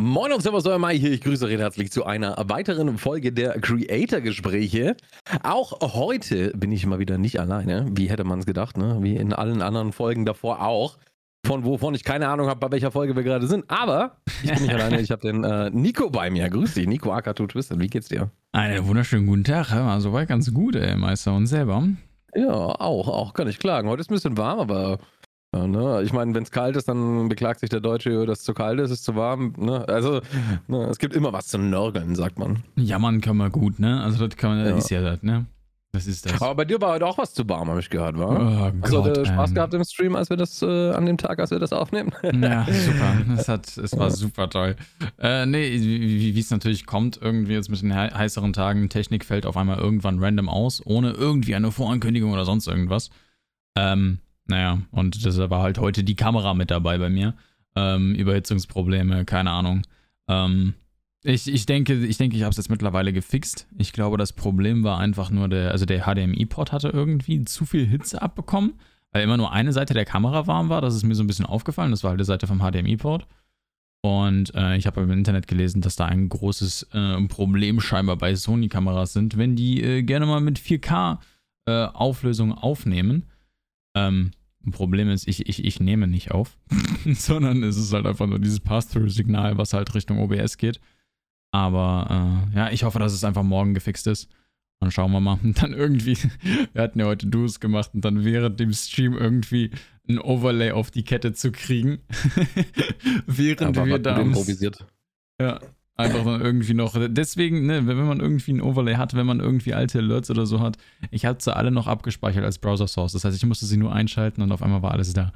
Moin und Servus, euer Mai hier. Ich grüße recht herzlich zu einer weiteren Folge der Creator-Gespräche. Auch heute bin ich mal wieder nicht alleine. Wie hätte man es gedacht, ne? Wie in allen anderen Folgen davor auch. Von wovon ich keine Ahnung habe, bei welcher Folge wir gerade sind. Aber ich bin nicht alleine. Ich habe den äh, Nico bei mir. Grüß dich, Nico Akatu Twisted. Wie geht's dir? Einen wunderschönen guten Tag. Soweit ganz gut, ey, Meister. Und selber? Ja, auch, auch. Kann ich klagen. Heute ist ein bisschen warm, aber ja, ne? Ich meine, wenn es kalt ist, dann beklagt sich der Deutsche, dass es zu kalt ist, es ist zu warm. Ne? Also, ne? es gibt immer was zu nörgeln, sagt man. Jammern kann man gut, ne? Also, das kann man, ja. ist ja das, ne? Das ist das. Aber bei dir war heute auch was zu warm, habe ich gehört, war? Oh, also, Gott, Spaß ähm. gehabt im Stream, als wir das, äh, an dem Tag, als wir das aufnehmen? Ja, super. Es, hat, es war super toll. Äh, nee, wie es natürlich kommt, irgendwie jetzt mit den heißeren Tagen, Technik fällt auf einmal irgendwann random aus, ohne irgendwie eine Vorankündigung oder sonst irgendwas. Ähm, naja, und das war halt heute die Kamera mit dabei bei mir. Ähm, Überhitzungsprobleme, keine Ahnung. Ähm, ich, ich denke, ich denke, ich habe es jetzt mittlerweile gefixt. Ich glaube, das Problem war einfach nur der, also der HDMI-Port hatte irgendwie zu viel Hitze abbekommen, weil immer nur eine Seite der Kamera warm war. Das ist mir so ein bisschen aufgefallen. Das war halt die Seite vom HDMI-Port. Und äh, ich habe im Internet gelesen, dass da ein großes äh, Problem scheinbar bei Sony-Kameras sind, wenn die äh, gerne mal mit 4K-Auflösung äh, aufnehmen. Ähm, Problem ist, ich, ich, ich nehme nicht auf, sondern es ist halt einfach nur dieses Pass-Through-Signal, was halt Richtung OBS geht. Aber äh, ja, ich hoffe, dass es einfach morgen gefixt ist. Dann schauen wir mal. Und dann irgendwie, wir hatten ja heute Duos gemacht und dann während dem Stream irgendwie ein Overlay auf die Kette zu kriegen. während Aber wir da. Improvisiert. Ja, Einfach dann irgendwie noch. Deswegen, ne, wenn man irgendwie ein Overlay hat, wenn man irgendwie alte Alerts oder so hat, ich hatte sie alle noch abgespeichert als Browser Source. Das heißt, ich musste sie nur einschalten und auf einmal war alles da.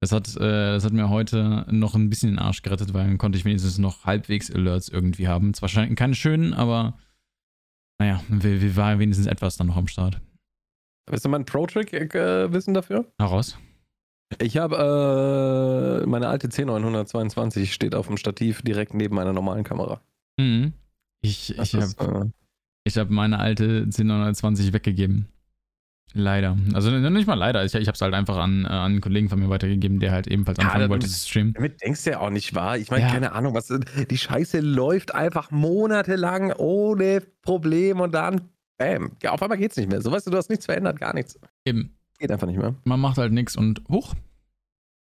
Das hat, äh, das hat mir heute noch ein bisschen den Arsch gerettet, weil dann konnte ich wenigstens noch halbwegs Alerts irgendwie haben. Zwar keine schönen, aber naja, wir, war wenigstens etwas dann noch am Start. Willst du mal einen Pro-Trick äh, wissen dafür? Heraus. Ich habe äh, meine alte C922 steht auf dem Stativ direkt neben meiner normalen Kamera. Mhm. Ich, ich habe äh, hab meine alte C920 weggegeben. Leider. Also nicht mal leider. Ich, ich habe es halt einfach an, äh, an einen Kollegen von mir weitergegeben, der halt ebenfalls anfangen ja, wollte zu streamen. Damit denkst du ja auch nicht wahr. Ich meine, ja. keine Ahnung, was die Scheiße läuft einfach monatelang ohne Problem und dann, bam, auf einmal geht's nicht mehr. So weißt du, du hast nichts verändert, gar nichts. Eben. Geht einfach nicht mehr. Man macht halt nichts und hoch.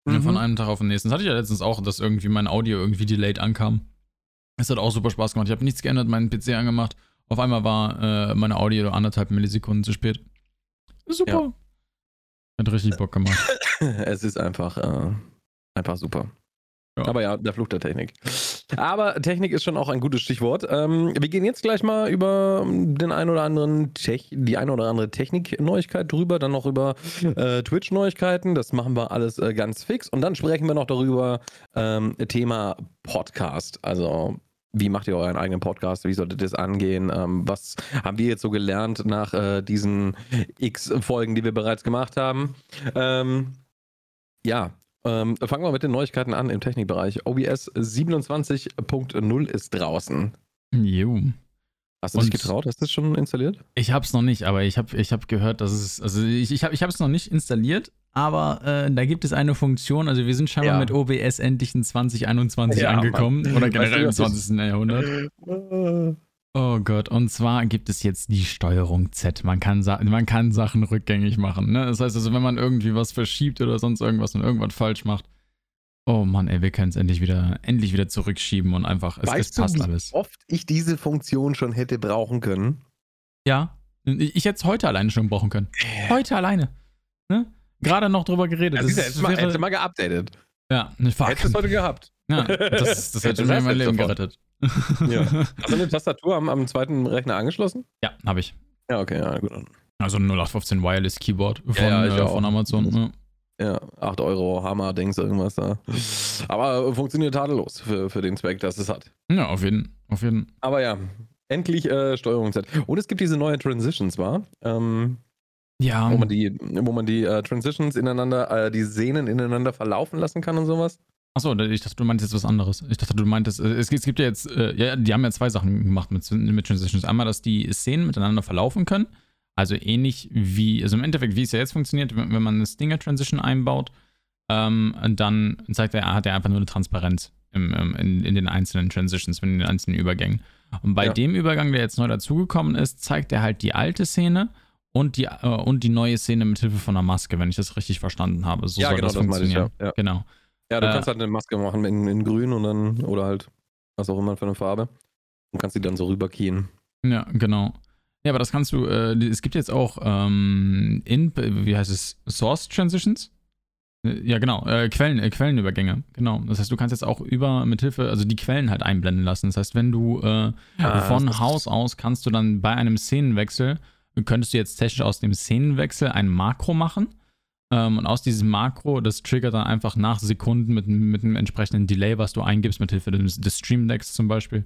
Mhm. Von einem Tag auf den nächsten. Das hatte ich ja letztens auch, dass irgendwie mein Audio irgendwie delayed ankam. Es hat auch super Spaß gemacht. Ich habe nichts geändert, meinen PC angemacht. Auf einmal war äh, meine Audio anderthalb Millisekunden zu spät. Super. Ja. Hat richtig Bock gemacht. es ist einfach, äh, einfach super. Ja. Aber ja, der Fluch der Technik. Aber Technik ist schon auch ein gutes Stichwort. Ähm, wir gehen jetzt gleich mal über den ein oder anderen Tech, die ein oder andere Technik-Neuigkeit drüber, dann noch über äh, Twitch-Neuigkeiten. Das machen wir alles äh, ganz fix. Und dann sprechen wir noch darüber, ähm, Thema Podcast. Also wie macht ihr euren eigenen Podcast? Wie solltet ihr das angehen? Ähm, was haben wir jetzt so gelernt nach äh, diesen X Folgen, die wir bereits gemacht haben? Ähm, ja, ähm, fangen wir mit den Neuigkeiten an im Technikbereich. OBS 27.0 ist draußen. Jo. Hast du dich getraut? Hast du das schon installiert? Ich habe es noch nicht, aber ich habe ich hab gehört, dass es, also ich, ich habe es noch nicht installiert, aber äh, da gibt es eine Funktion, also wir sind scheinbar ja. mit OBS endlich in 2021 ja, angekommen Mann. oder generell weißt du, im 20. Jahrhundert. Oh Gott, und zwar gibt es jetzt die Steuerung Z. Man kann, man kann Sachen rückgängig machen. Ne? Das heißt also, wenn man irgendwie was verschiebt oder sonst irgendwas und irgendwas falsch macht, oh Mann, ey, wir können es endlich wieder, endlich wieder zurückschieben und einfach, es, weißt es passt du, wie alles. oft ich diese Funktion schon hätte brauchen können? Ja, ich hätte es heute alleine schon brauchen können. Heute alleine. Ne? Gerade noch drüber geredet. Ja, hätte mal, hätte mal geupdatet. Ja, ne, fuck. Hättest es heute gehabt. Ja, das, das hätte mir mein Leben sofort. gerettet. Ja. Hast du eine Tastatur am, am zweiten Rechner angeschlossen? Ja, habe ich. Ja, okay, ja, gut. Also ein 0815 Wireless Keyboard von, ja, ja, äh, von Amazon. Ja. ja, 8 Euro, Hammer, Dings, irgendwas da. Aber funktioniert tadellos für, für den Zweck, dass es hat. Ja, auf jeden, auf jeden. Aber ja, endlich äh, Steuerungszeit. Und es gibt diese neue Transitions, war? Ähm, ja. Wo man die, wo man die äh, Transitions ineinander, äh, die Szenen ineinander verlaufen lassen kann und sowas. Achso, ich dachte, du meintest jetzt was anderes. Ich dachte, du meintest, äh, es, es gibt ja jetzt, äh, ja, die haben ja zwei Sachen gemacht mit, mit Transitions. Einmal, dass die Szenen miteinander verlaufen können. Also ähnlich wie, also im Endeffekt, wie es ja jetzt funktioniert, wenn, wenn man eine Stinger-Transition einbaut, ähm, dann zeigt er, hat er einfach nur eine Transparenz im, in, in, den einzelnen Transitions, in den einzelnen Übergängen. Und bei ja. dem Übergang, der jetzt neu dazugekommen ist, zeigt er halt die alte Szene und die, äh, und die neue Szene mit Hilfe von einer Maske, wenn ich das richtig verstanden habe. So ja, soll genau, das, das funktionieren. Ich, ja. Genau. Ja, du äh, kannst halt eine Maske machen in, in grün und dann, oder halt was auch immer für eine Farbe. Und kannst die dann so rüberkien. Ja, genau. Ja, aber das kannst du, äh, es gibt jetzt auch ähm, in, wie heißt es, Source Transitions? Äh, ja, genau, äh, Quellen, äh, Quellenübergänge, genau. Das heißt, du kannst jetzt auch über, mit Hilfe, also die Quellen halt einblenden lassen. Das heißt, wenn du äh, ah, von Haus aus kannst du dann bei einem Szenenwechsel, könntest du jetzt technisch aus dem Szenenwechsel ein Makro machen. Ähm, und aus diesem Makro, das triggert dann einfach nach Sekunden mit, mit einem entsprechenden Delay, was du eingibst, mit Hilfe des, des Stream Decks zum Beispiel,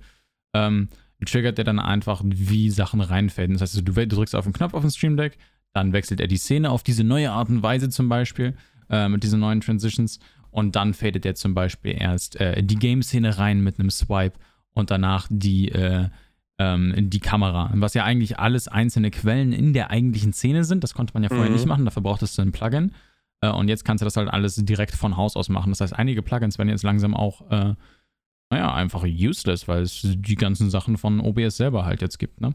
ähm, triggert der dann einfach, wie Sachen reinfaden. Das heißt, du, drückst auf den Knopf auf dem Stream Deck, dann wechselt er die Szene auf diese neue Art und Weise zum Beispiel, äh, mit diesen neuen Transitions. Und dann fadet er zum Beispiel erst äh, die Game-Szene rein mit einem Swipe und danach die, äh, ähm, die Kamera. Was ja eigentlich alles einzelne Quellen in der eigentlichen Szene sind. Das konnte man ja vorher mhm. nicht machen, dafür brauchtest du ein Plugin. Äh, und jetzt kannst du das halt alles direkt von Haus aus machen. Das heißt, einige Plugins werden jetzt langsam auch äh, naja, einfach useless, weil es die ganzen Sachen von OBS selber halt jetzt gibt, ne?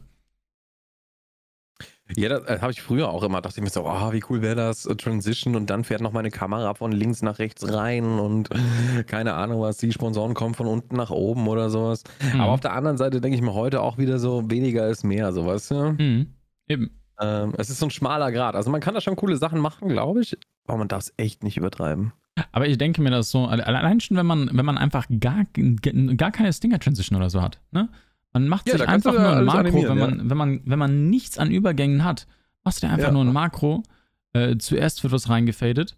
Ja, das, das habe ich früher auch immer. Dachte ich mir so, oh, wie cool wäre das, äh, Transition und dann fährt noch meine Kamera von links nach rechts rein und keine Ahnung was, die Sponsoren kommen von unten nach oben oder sowas. Mhm. Aber auf der anderen Seite denke ich mir heute auch wieder so, weniger ist mehr, sowas, ja. Mhm. Eben. Ähm, es ist so ein schmaler Grad. Also man kann da schon coole Sachen machen, glaube ich, aber man darf es echt nicht übertreiben. Aber ich denke mir das so, allein schon, wenn man, wenn man einfach gar, gar keine Stinger-Transition oder so hat, ne? Man macht ja, sich einfach nur ein Makro, wenn man, ja. wenn, man, wenn man nichts an Übergängen hat, machst du dir einfach ja. nur ein Makro. Äh, zuerst wird was reingefadet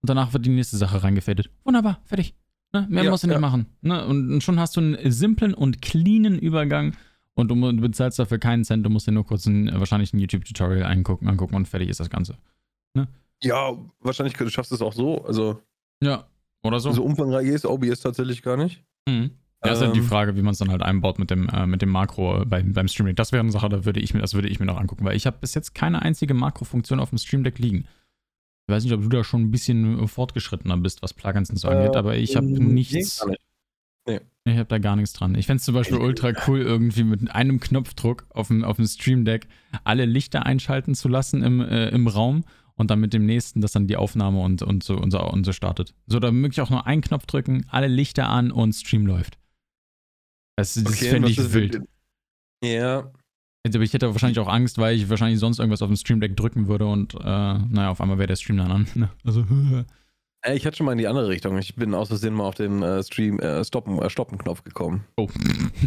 und danach wird die nächste Sache reingefadet. Wunderbar, fertig. Ne? Mehr musst du nicht machen. Ne? Und, und, schon hast du einen simplen und cleanen Übergang und du, du bezahlst dafür keinen Cent. Du musst dir nur kurz ein, wahrscheinlich ein YouTube-Tutorial angucken, angucken und fertig ist das Ganze. Ne? Ja, wahrscheinlich schaffst du es auch so. Also ja, oder so. So umfangreich ist OBS tatsächlich gar nicht. Mhm. Ja, ist halt die ähm. Frage, wie man es dann halt einbaut mit dem, äh, mit dem Makro beim, beim Streaming. Das wäre eine Sache, da würde ich mir, das würde ich mir noch angucken, weil ich habe bis jetzt keine einzige Makrofunktion auf dem Stream Deck liegen. Ich weiß nicht, ob du da schon ein bisschen fortgeschrittener bist, was Plugins und so angeht, äh, aber ich habe nichts. Nee. Ich habe da gar nichts dran. Ich fände es zum Beispiel ultra cool, irgendwie mit einem Knopfdruck auf dem, auf dem Stream Deck alle Lichter einschalten zu lassen im, äh, im Raum und dann mit dem nächsten, dass dann die Aufnahme und, und, so, und, so, und so startet. So, da möglich auch nur einen Knopf drücken, alle Lichter an und Stream läuft. Das, das okay, fände ich wild. Ja. Aber ich hätte wahrscheinlich auch Angst, weil ich wahrscheinlich sonst irgendwas auf dem Stream Deck drücken würde und äh, naja, auf einmal wäre der Stream dann an. Ne? Also, ich hatte schon mal in die andere Richtung. Ich bin aus Versehen mal auf den äh, Stream äh, Stoppen, äh, Stoppen-Knopf gekommen. Oh.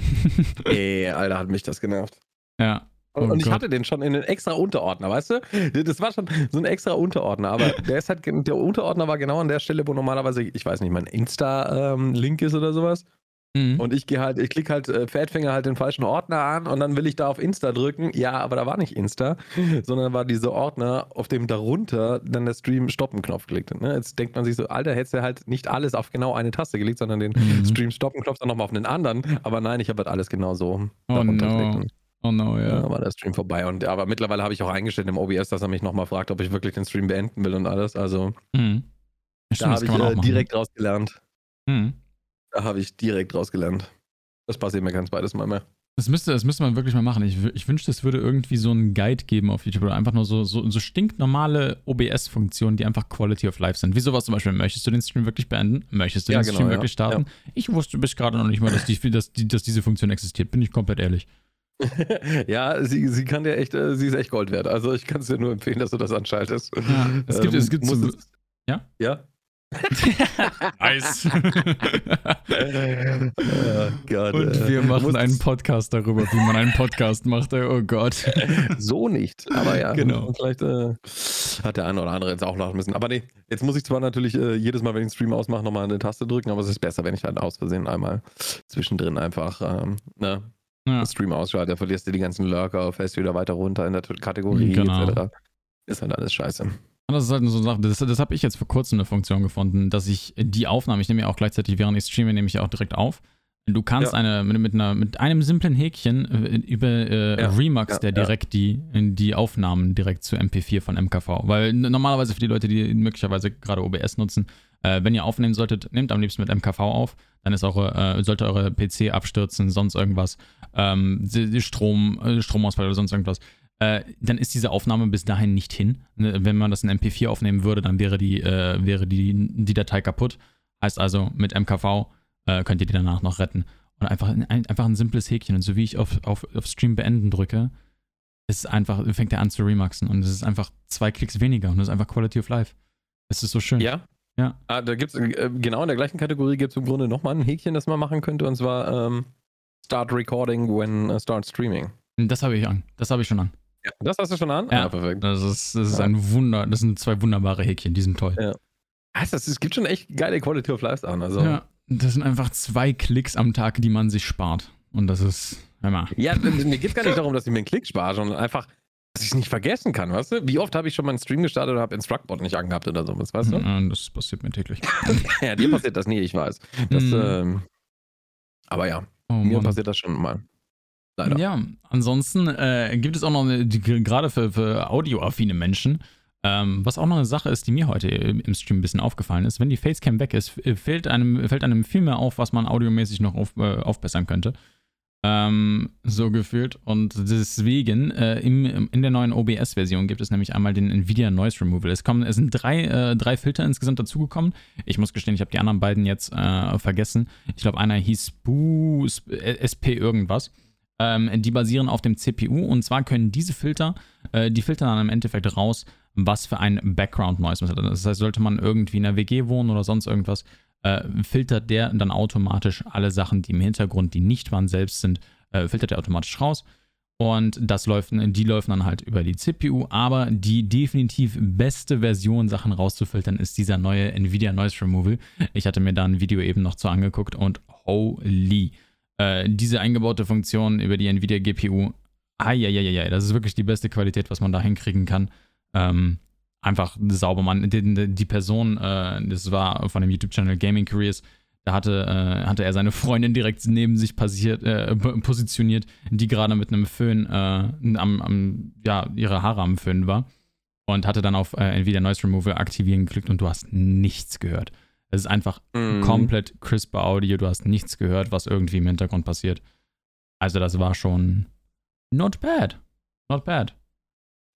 Ey, Alter, hat mich das genervt. Ja. Oh und ich hatte den schon in einen extra Unterordner, weißt du? Das war schon so ein extra Unterordner, aber der ist halt, der Unterordner war genau an der Stelle, wo normalerweise, ich weiß nicht, mein Insta-Link ähm, ist oder sowas. Mhm. Und ich gehe halt, ich klicke halt äh, Pferdfinger halt den falschen Ordner an und dann will ich da auf Insta drücken. Ja, aber da war nicht Insta, sondern war dieser Ordner, auf dem darunter dann der Stream Stoppen-Knopf geklickt. Ne? Jetzt denkt man sich so, Alter, hättest du halt nicht alles auf genau eine Taste gelegt, sondern den mhm. Stream Stoppen-Knopf dann nochmal auf einen anderen. Aber nein, ich habe halt alles genau so oh darunter no. gelegt. Oh no, ja. Dann war der Stream vorbei. Und, aber mittlerweile habe ich auch eingestellt im OBS, dass er mich nochmal fragt, ob ich wirklich den Stream beenden will und alles. Also mhm. da habe ich äh, direkt rausgelernt. Mhm. Da habe ich direkt rausgelernt. Das passiert mir ganz beides Mal mehr. Das müsste, das müsste man wirklich mal machen. Ich, ich wünschte, es würde irgendwie so einen Guide geben auf YouTube oder einfach nur so, so, so stinknormale OBS-Funktionen, die einfach Quality of Life sind. Wie sowas zum Beispiel, möchtest du den Stream wirklich beenden? Möchtest du ja, den genau, Stream ja. wirklich starten? Ja. Ich wusste bis gerade noch nicht mal, dass, die, dass, die, dass diese Funktion existiert, bin ich komplett ehrlich. ja, sie, sie kann dir echt, äh, sie ist echt Gold wert. Also ich kann es dir nur empfehlen, dass du das anschaltest. Es gibt, ähm, es gibt so, ja? Ja. nice. oh Gott, Und wir machen einen Podcast darüber, wie man einen Podcast macht. Oh Gott. So nicht. Aber ja, genau. vielleicht äh, hat der eine oder andere jetzt auch lachen müssen. Aber nee, jetzt muss ich zwar natürlich äh, jedes Mal, wenn ich den Stream ausmache, nochmal eine Taste drücken, aber es ist besser, wenn ich halt aus Versehen einmal zwischendrin einfach ähm, ne, ja. Stream ausschaltet, da verlierst du die ganzen Lurker, fällst wieder weiter runter in der Kategorie genau. etc. Ist halt alles scheiße. Das ist halt so eine Sache, das, das habe ich jetzt vor kurzem eine Funktion gefunden, dass ich die Aufnahme, ich nehme ja auch gleichzeitig, während ich streame, nehme ich ja auch direkt auf. Du kannst ja. eine, mit, mit, einer, mit einem simplen Häkchen äh, über äh, ja. Remux, der direkt die, die Aufnahmen direkt zu MP4 von MKV. Weil normalerweise für die Leute, die möglicherweise gerade OBS nutzen, äh, wenn ihr aufnehmen solltet, nehmt am liebsten mit MKV auf. Dann ist eure, äh, sollte eure PC abstürzen, sonst irgendwas, ähm, Strom, äh, Stromausfall oder sonst irgendwas. Äh, dann ist diese Aufnahme bis dahin nicht hin. Ne, wenn man das in MP4 aufnehmen würde, dann wäre die, wäre die, die Datei kaputt. Heißt also, mit MKV äh, könnt ihr die danach noch retten. Und einfach ein, einfach ein simples Häkchen. Und so wie ich auf, auf, auf Stream beenden drücke, ist einfach, fängt er an zu remaxen. Und es ist einfach zwei Klicks weniger. Und das ist einfach Quality of Life. Es ist so schön. Ja. Ja. Ah, da gibt's, äh, genau in der gleichen Kategorie gibt es im Grunde nochmal ein Häkchen, das man machen könnte. Und zwar ähm, Start Recording when uh, Start Streaming. Das habe ich an. Das habe ich schon an. Ja, das hast du schon an? Ja, ah, perfekt. Das ist, das ist ja. ein Wunder. Das sind zwei wunderbare Häkchen. Die sind toll. Ja. Also, es gibt schon echt geile Quality of Life an. Also. Ja. Das sind einfach zwei Klicks am Tag, die man sich spart. Und das ist, mal. Ja, mir geht es gar nicht darum, dass ich mir einen Klick spare, sondern einfach, dass ich es nicht vergessen kann, weißt du? Wie oft habe ich schon mal einen Stream gestartet und habe Instructbot nicht angehabt oder sowas, weißt du? Ja, das passiert mir täglich. ja, dir passiert das nie, ich weiß. Das, mm. ähm, aber ja, oh, mir Mann. passiert das schon mal. Leider. Ja, ansonsten äh, gibt es auch noch, gerade für, für audioaffine Menschen, ähm, was auch noch eine Sache ist, die mir heute im Stream ein bisschen aufgefallen ist, wenn die Facecam weg ist, fällt einem, fällt einem viel mehr auf, was man audiomäßig noch auf, äh, aufbessern könnte. Ähm, so gefühlt. Und deswegen, äh, im, in der neuen OBS-Version gibt es nämlich einmal den NVIDIA Noise Removal. Es, kommen, es sind drei, äh, drei Filter insgesamt dazugekommen. Ich muss gestehen, ich habe die anderen beiden jetzt äh, vergessen. Ich glaube, einer hieß Spoo, SP irgendwas. Ähm, die basieren auf dem CPU und zwar können diese Filter, äh, die filtern dann im Endeffekt raus, was für ein Background Noise man hat. Das heißt, sollte man irgendwie in einer WG wohnen oder sonst irgendwas, äh, filtert der dann automatisch alle Sachen, die im Hintergrund, die nicht man selbst sind, äh, filtert er automatisch raus. Und das läuft, die laufen dann halt über die CPU, aber die definitiv beste Version, Sachen rauszufiltern, ist dieser neue Nvidia Noise Removal. Ich hatte mir da ein Video eben noch zu angeguckt und holy. Äh, diese eingebaute Funktion über die Nvidia GPU, ai, das ist wirklich die beste Qualität, was man da hinkriegen kann ähm, einfach sauber. Man, die, die Person, äh, das war von dem YouTube-Channel Gaming Careers, da hatte, äh, hatte er seine Freundin direkt neben sich passiert, äh, positioniert, die gerade mit einem Föhn äh, am, am, ja, ihre Haare am Föhn war. Und hatte dann auf äh, Nvidia Noise Removal aktivieren geklickt und du hast nichts gehört. Es ist einfach mm. komplett crisper Audio, du hast nichts gehört, was irgendwie im Hintergrund passiert. Also das war schon not bad. Not bad.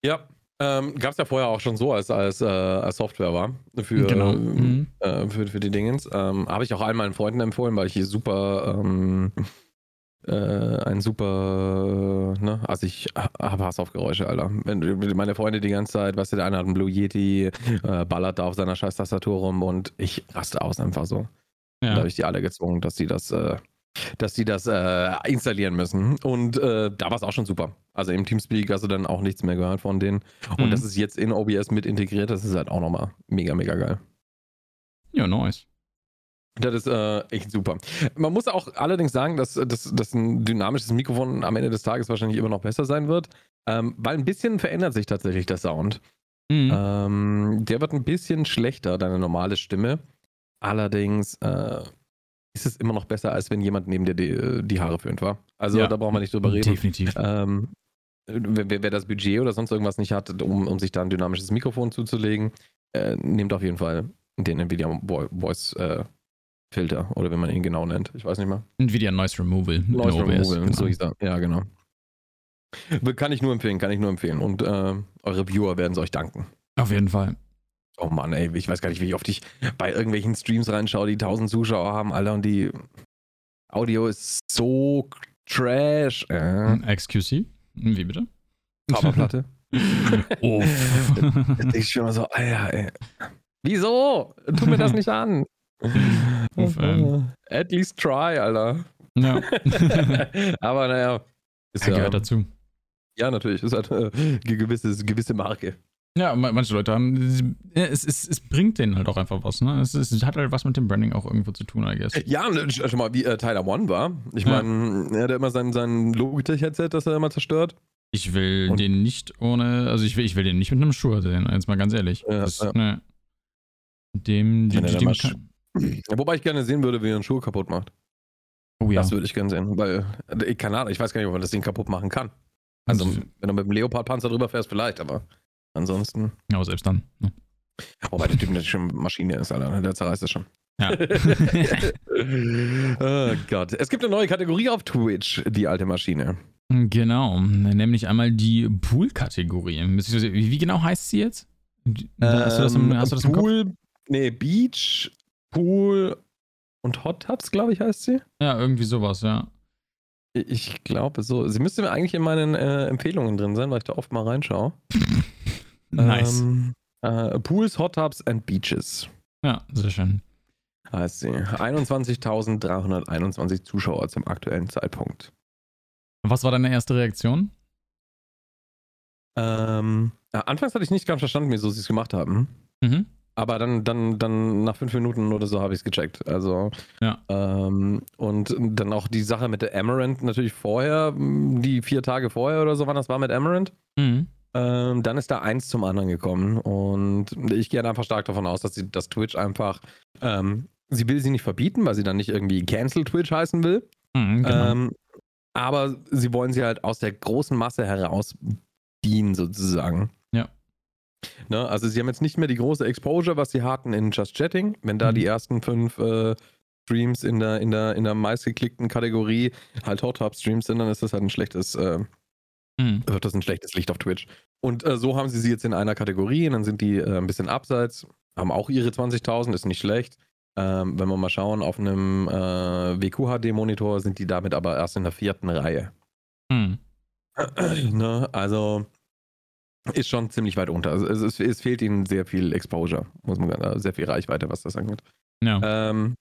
Ja, ähm, Gab es ja vorher auch schon so, als, als, äh, als Software war für, genau. mhm. äh, für, für die Dingens. Ähm, Habe ich auch allen meinen Freunden empfohlen, weil ich hier super ähm, äh, ein super, ne, also ich habe Hass auf Geräusche, Alter. Wenn meine Freunde die ganze Zeit, weißt du, der eine hat einen Blue Yeti, äh, ballert da auf seiner scheiß Tastatur rum und ich raste aus einfach so. Ja. Da habe ich die alle gezwungen, dass die das äh, dass die das äh, installieren müssen. Und äh, da war es auch schon super. Also im Teamspeak hast du dann auch nichts mehr gehört von denen. Und mhm. das ist jetzt in OBS mit integriert. Das ist halt auch nochmal mega, mega geil. Ja, nice. Das ist äh, echt super. Man muss auch allerdings sagen, dass, dass, dass ein dynamisches Mikrofon am Ende des Tages wahrscheinlich immer noch besser sein wird, ähm, weil ein bisschen verändert sich tatsächlich der Sound. Mhm. Ähm, der wird ein bisschen schlechter, deine normale Stimme. Allerdings äh, ist es immer noch besser, als wenn jemand neben dir die, die Haare föhnt war. Also ja, da braucht man nicht drüber reden. Definitiv. Ähm, wer, wer, das Budget oder sonst irgendwas nicht hat, um, um sich da ein dynamisches Mikrofon zuzulegen, äh, nehmt auf jeden Fall den Nvidia Voice äh, Filter oder wenn man ihn genau nennt. Ich weiß nicht mehr. Nvidia Noise Removal. Noise Removal, genau. so hieß er. Ja, genau. Kann ich nur empfehlen, kann ich nur empfehlen. Und äh, eure Viewer werden es euch danken. Auf jeden Fall. Oh Mann, ey, ich weiß gar nicht, wie oft ich bei irgendwelchen Streams reinschaue, die 1000 Zuschauer haben, Alter, und die Audio ist so trash. Äh. XQC? Wie bitte? Coverplatte. oh. ich schon mal so, Alter, ey. Wieso? Tu mir das nicht an. Uff, At least try, Alter. Ja. Aber naja. Ist ja, gehört dazu. Ja, natürlich. Ist halt eine gewisse, gewisse Marke. Ja, manche Leute haben, es, es, es bringt denen halt auch einfach was, ne? Es, es, hat halt was mit dem Branding auch irgendwo zu tun, I guess. Ja, ne, schon mal, wie äh, Tyler One war. Ich ja. meine, er hat immer sein, sein Logitech-Headset, das er immer zerstört. Ich will Und den nicht ohne, also ich will, ich will den nicht mit einem Schuh sehen, jetzt mal ganz ehrlich. Ja, das, ja. Ne, dem, dem, dem, dem kann, ja, wobei ich gerne sehen würde, wie er einen Schuh kaputt macht. Oh ja. Das würde ich gerne sehen, weil, äh, keine Ahnung, ich weiß gar nicht, ob man das Ding kaputt machen kann. Also, wenn du mit dem Leopard-Panzer drüber fährst, vielleicht, aber ansonsten. Ja, aber selbst dann. Ne? Wobei der Typ natürlich schon Maschine ist, Alter. Ne? Der zerreißt es schon. Ja. oh Gott. Es gibt eine neue Kategorie auf Twitch, die alte Maschine. Genau, nämlich einmal die Pool-Kategorie. Wie, wie, genau heißt sie jetzt? Hast du das im, hast du das im Pool, Kopf? nee, Beach, Pool und Hot Tubs, glaube ich, heißt sie. Ja, irgendwie sowas, ja. Ich glaube so. Sie müsste mir eigentlich in meinen äh, Empfehlungen drin sein, weil ich da oft mal reinschaue. nice. Ähm, äh, Pools, Hot Tubs and Beaches. Ja, sehr schön. Heißt sie. 21.321 Zuschauer zum aktuellen Zeitpunkt. Was war deine erste Reaktion? Ähm, anfangs hatte ich nicht ganz verstanden, wieso sie es gemacht haben. Mhm. Aber dann, dann, dann nach fünf Minuten oder so habe ich es gecheckt. Also, ja. Ähm, und dann auch die Sache mit der Amaranth natürlich vorher, die vier Tage vorher oder so, wann das war mit Amaranth. Mhm. Ähm, dann ist da eins zum anderen gekommen. Und ich gehe einfach stark davon aus, dass, sie, dass Twitch einfach, ähm, sie will sie nicht verbieten, weil sie dann nicht irgendwie Cancel Twitch heißen will. Mhm, genau. Ähm, aber sie wollen sie halt aus der großen Masse heraus dienen, sozusagen. Ne, also sie haben jetzt nicht mehr die große Exposure, was sie hatten in Just Chatting. Wenn da mhm. die ersten fünf äh, Streams in der, in der, in der meistgeklickten Kategorie halt Hot Top Streams sind, dann ist das halt ein schlechtes, äh, mhm. wird das ein schlechtes Licht auf Twitch. Und äh, so haben sie sie jetzt in einer Kategorie und dann sind die äh, ein bisschen abseits, haben auch ihre 20.000, ist nicht schlecht. Ähm, wenn wir mal schauen, auf einem äh, WQHD-Monitor sind die damit aber erst in der vierten Reihe. Mhm. ne? Also ist schon ziemlich weit unter. Also es, es, fehlt ihnen sehr viel Exposure, muss man sagen, sehr viel Reichweite, was das angeht. Ja. Ähm,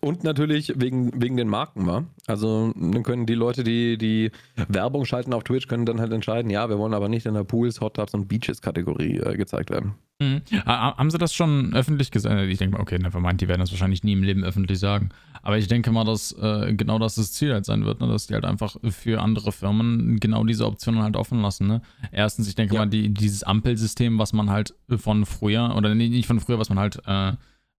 und natürlich wegen, wegen den Marken war. Also dann können die Leute, die die Werbung schalten auf Twitch, können dann halt entscheiden, ja, wir wollen aber nicht in der Pools, Hot Tubs und Beaches Kategorie äh, gezeigt werden. Mhm. Haben sie das schon öffentlich gesagt? Ich denke mal, okay, nevermind, die werden das wahrscheinlich nie im Leben öffentlich sagen. Aber ich denke mal, dass äh, genau das das Ziel halt sein wird, ne? dass die halt einfach für andere Firmen genau diese Optionen halt offen lassen. Ne? Erstens, ich denke ja. mal, die, dieses Ampelsystem, was man halt von früher, oder nicht von früher, was man halt äh,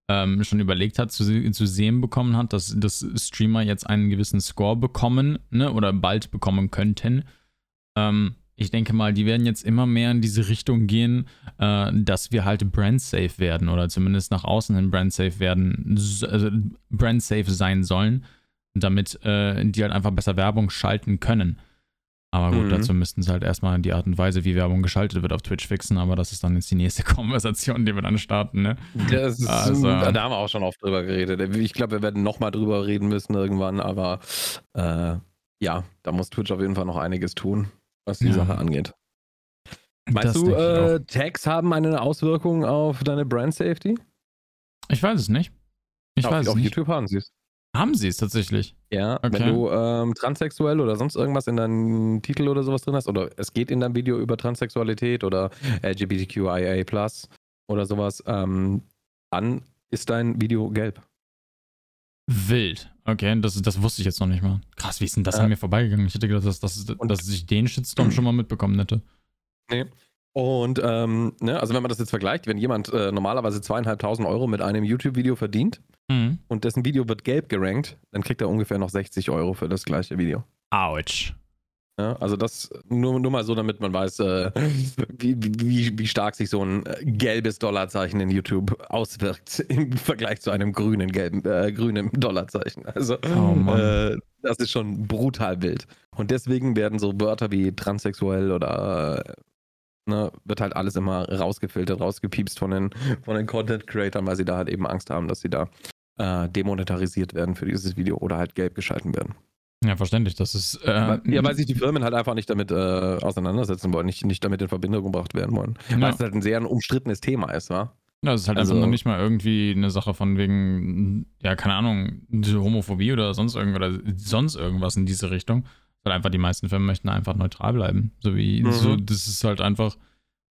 ähm, schon überlegt hat, zu, zu sehen bekommen hat, dass, dass Streamer jetzt einen gewissen Score bekommen, ne, oder bald bekommen könnten. Ähm, ich denke mal, die werden jetzt immer mehr in diese Richtung gehen, äh, dass wir halt brand-safe werden oder zumindest nach außen hin brand-safe werden, also brand-safe sein sollen, damit äh, die halt einfach besser Werbung schalten können. Aber gut, mhm. dazu müssten sie halt erstmal die Art und Weise, wie Werbung geschaltet wird, auf Twitch fixen. Aber das ist dann jetzt die nächste Konversation, die wir dann starten. Ne? Das ist, also, da haben wir auch schon oft drüber geredet. Ich glaube, wir werden nochmal drüber reden müssen irgendwann. Aber äh, ja, da muss Twitch auf jeden Fall noch einiges tun, was die ja. Sache angeht. Meinst das du, äh, Tags haben eine Auswirkung auf deine Brand Safety? Ich weiß es nicht. Ich auf, weiß auf nicht. YouTube haben sie es. Haben sie es tatsächlich? Ja, okay. wenn du ähm, transsexuell oder sonst irgendwas in deinem Titel oder sowas drin hast, oder es geht in deinem Video über Transsexualität oder LGBTQIA oder sowas, ähm, dann ist dein Video gelb. Wild. Okay, das, das wusste ich jetzt noch nicht mal. Krass, wie ist denn das äh, an mir vorbeigegangen? Ich hätte gedacht, dass, dass, dass ich den Shitstorm schon mal mitbekommen hätte. Nee. Und ähm, ne, also wenn man das jetzt vergleicht, wenn jemand äh, normalerweise zweieinhalbtausend Euro mit einem YouTube-Video verdient mhm. und dessen Video wird gelb gerankt, dann kriegt er ungefähr noch 60 Euro für das gleiche Video. Autsch. Ja, also das nur, nur mal so, damit man weiß, äh, wie, wie, wie stark sich so ein äh, gelbes Dollarzeichen in YouTube auswirkt im Vergleich zu einem grünen gelben äh, grünen Dollarzeichen. Also oh äh, das ist schon brutal wild. Und deswegen werden so Wörter wie transsexuell oder ne, wird halt alles immer rausgefiltert, rausgepiepst von den, von den Content-Creatern, weil sie da halt eben Angst haben, dass sie da äh, demonetarisiert werden für dieses Video oder halt gelb geschalten werden. Ja, verständlich. Das ist. Äh, ja, weil sich die Firmen halt einfach nicht damit äh, auseinandersetzen wollen, nicht, nicht damit in Verbindung gebracht werden wollen. Ja. Weil es halt ein sehr ein umstrittenes Thema ist, wa? Ja, das ist halt also, einfach noch nicht mal irgendwie eine Sache von wegen, ja, keine Ahnung, Homophobie oder sonst irgendwas oder sonst irgendwas in diese Richtung, weil einfach die meisten Firmen möchten einfach neutral bleiben. So wie, mhm. so, das ist halt einfach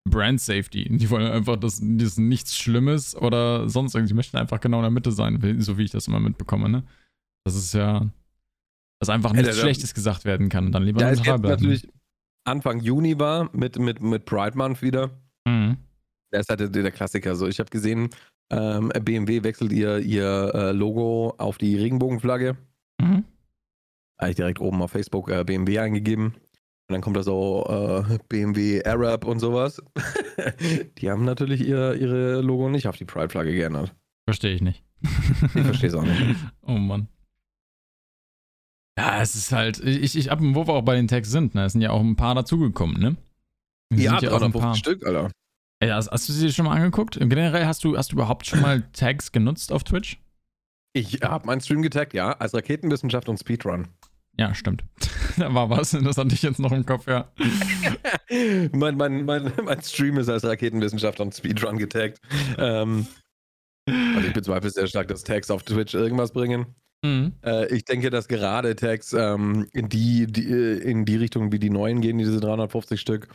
Brand Safety. Die wollen einfach, dass das nichts Schlimmes oder sonst irgendwie. Die möchten einfach genau in der Mitte sein, so wie ich das immer mitbekomme, ne? Das ist ja, dass einfach nichts ja, Schlechtes gesagt werden kann und dann lieber ja, neutral bleiben. natürlich Anfang Juni war mit, mit, mit Pride Month wieder. Mhm. Das ist halt der, Klassiker. So, ich habe gesehen, ähm, BMW wechselt ihr, ihr äh, Logo auf die Regenbogenflagge. Mhm. Habe ich direkt oben auf Facebook äh, BMW eingegeben. Und dann kommt da so äh, BMW Arab und sowas. die haben natürlich ihr, ihre Logo nicht auf die Pride-Flagge geändert. Verstehe ich nicht. Ich verstehe es auch nicht. oh Mann. Ja, es ist halt, ich, ich ab, wo wir auch bei den Tags sind, ne? Es sind ja auch ein paar dazugekommen, ne? Es Ja, sind ja auch ein paar. Stück, Alter. Ey, hast, hast du sie schon mal angeguckt? Generell hast du, hast du überhaupt schon mal Tags genutzt auf Twitch? Ich habe meinen Stream getaggt, ja, als Raketenwissenschaft und Speedrun. Ja, stimmt. da war was, das hatte ich jetzt noch im Kopf, ja. mein, mein, mein, mein Stream ist als Raketenwissenschaft und Speedrun getaggt. Ähm, also ich bezweifle sehr stark, dass Tags auf Twitch irgendwas bringen. Mhm. Äh, ich denke, dass gerade Tags ähm, in, die, die, äh, in die Richtung, wie die neuen gehen, diese 350 Stück,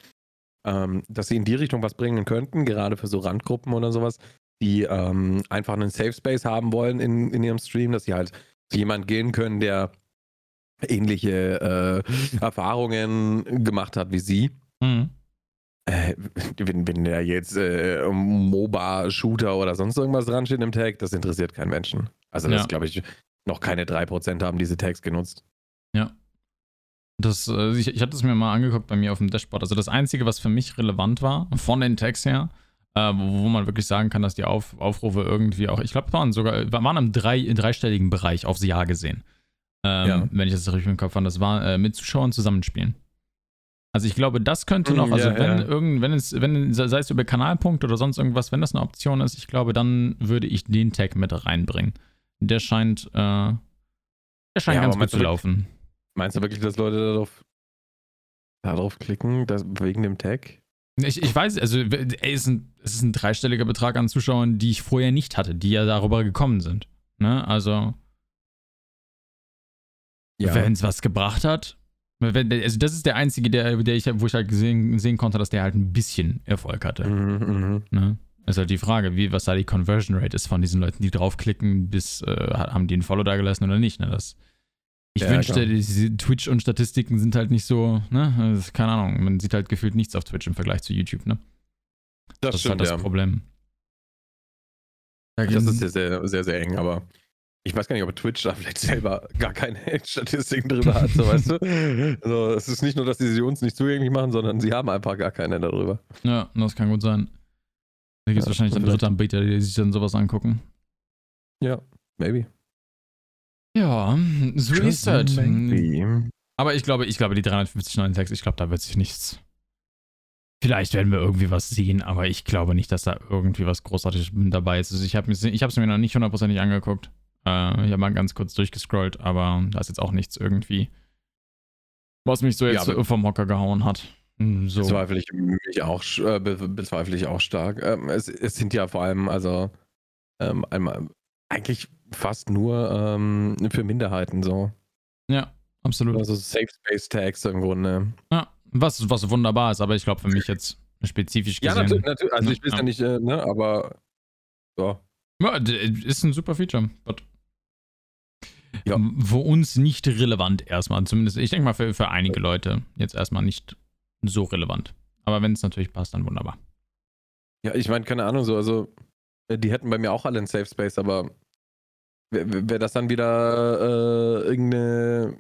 ähm, dass sie in die Richtung was bringen könnten, gerade für so Randgruppen oder sowas, die ähm, einfach einen Safe Space haben wollen in, in ihrem Stream, dass sie halt zu jemand gehen können, der ähnliche äh, Erfahrungen gemacht hat wie sie. Mhm. Äh, wenn, wenn der jetzt äh, MOBA-Shooter oder sonst irgendwas dran steht im Tag, das interessiert keinen Menschen. Also das Ja. glaube ich, noch keine 3% haben diese Tags genutzt. Das, äh, ich, ich hatte es mir mal angeguckt bei mir auf dem Dashboard. Also das Einzige, was für mich relevant war, von den Tags her, äh, wo, wo man wirklich sagen kann, dass die Auf, Aufrufe irgendwie auch, ich glaube, waren sogar, waren im drei, im dreistelligen Bereich aufs Jahr gesehen. Ähm, Ja. Wenn ich das richtig im Kopf habe. Das war äh, mit Zuschauern zusammenspielen. Also ich glaube, das könnte noch, Mm, also ja, wenn ja. irgend, wenn es, wenn, sei es über Kanalpunkt oder sonst irgendwas, wenn das eine Option ist, ich glaube, dann würde ich den Tag mit reinbringen. Der scheint, äh, der scheint Ja, ganz gut zu laufen. Meinst du wirklich, dass Leute darauf, darauf klicken, dass, wegen dem Tag? Ich, ich weiß, also ey, es, ist ein, es ist ein dreistelliger Betrag an Zuschauern, die ich vorher nicht hatte, die ja darüber gekommen sind. Ne? Also, wenn es was gebracht hat, wenn, also das ist der einzige, der, der ich, wo ich halt gesehen, sehen konnte, dass der halt ein bisschen Erfolg hatte. Mhm, mhm. Ne? Ist halt die Frage, wie, was da die Conversion Rate ist von diesen Leuten, die draufklicken, bis äh, haben die einen Follow da gelassen oder nicht. Ne? Das, ich Ja, wünschte, klar. diese Twitch und Statistiken sind halt nicht so, ne? Also, keine Ahnung, man sieht halt gefühlt nichts auf Twitch im Vergleich zu YouTube, ne? Das, Das, ist stimmt, halt das ja. Problem. Da Das ist ja sehr, sehr, sehr eng, aber ich weiß gar nicht, ob Twitch da vielleicht selber gar keine Statistiken drüber hat, so weißt du? Also, es ist nicht nur, dass sie uns nicht zugänglich machen, sondern sie haben einfach gar keine darüber. Ja, das kann gut sein. Da gibt es Ja, wahrscheinlich dann dritte Anbieter, die sich dann sowas angucken. Ja, maybe. Ja, so ist das. Maybe. Aber ich glaube, ich glaube, die 350 neuen ich glaube, da wird sich nichts. Vielleicht werden wir irgendwie was sehen, aber ich glaube nicht, dass da irgendwie was Großartiges dabei ist. Also ich habe es mir noch nicht hundertprozentig angeguckt. Äh, ich habe mal ganz kurz durchgescrollt, aber da ist jetzt auch nichts irgendwie, was mich so Ja, jetzt aber- vom Hocker gehauen hat. Hm, So. Bezweifle ich mich auch, äh, be bezweifle ich auch stark. Ähm, es, es sind ja vor allem, also ähm, einmal eigentlich fast nur ähm, für Minderheiten so. Ja, absolut. Also Safe Space Tags im Grunde. Ja, was, was wunderbar ist, aber ich glaube für mich jetzt spezifisch Ja, gesehen. natürlich, natürlich. Also ich weiß Ja. ja nicht, äh, ne, aber so. Ja, ist ein super Feature. But Ja. Für uns nicht relevant erstmal. Zumindest, ich denke mal, für, für einige Leute jetzt erstmal nicht so relevant. Aber wenn es natürlich passt, dann wunderbar. Ja, ich meine, keine Ahnung, so, also äh, die hätten bei mir auch alle einen Safe Space, aber wäre wär das dann wieder äh, irgendeine.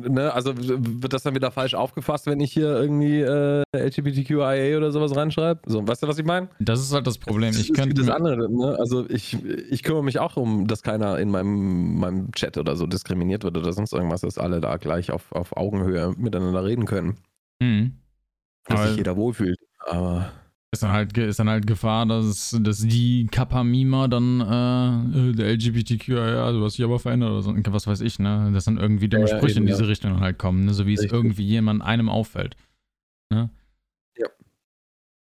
Ne, also wird das dann wieder falsch aufgefasst, wenn ich hier irgendwie äh, LGBTQIA oder sowas reinschreibe? So, weißt du, was ich meine? Das ist halt das Problem. Ich könnte das andere, ne? Also ich, ich kümmere mich auch um, dass keiner in meinem, meinem Chat oder so diskriminiert wird oder sonst irgendwas, dass alle da gleich auf, auf Augenhöhe miteinander reden können. Mhm. Dass sich jeder wohlfühlt. Aber Ist dann halt, ist dann halt Gefahr, dass, dass die Kappa-Mima dann äh, der LGBTQIA, also was sich aber verändert oder so, was weiß ich, ne? Dass dann irgendwie dumme Ja, Sprüche in eben, diese ja. Richtung halt kommen, ne? So wie es Richtig. irgendwie jemand einem auffällt. Ne? Ja.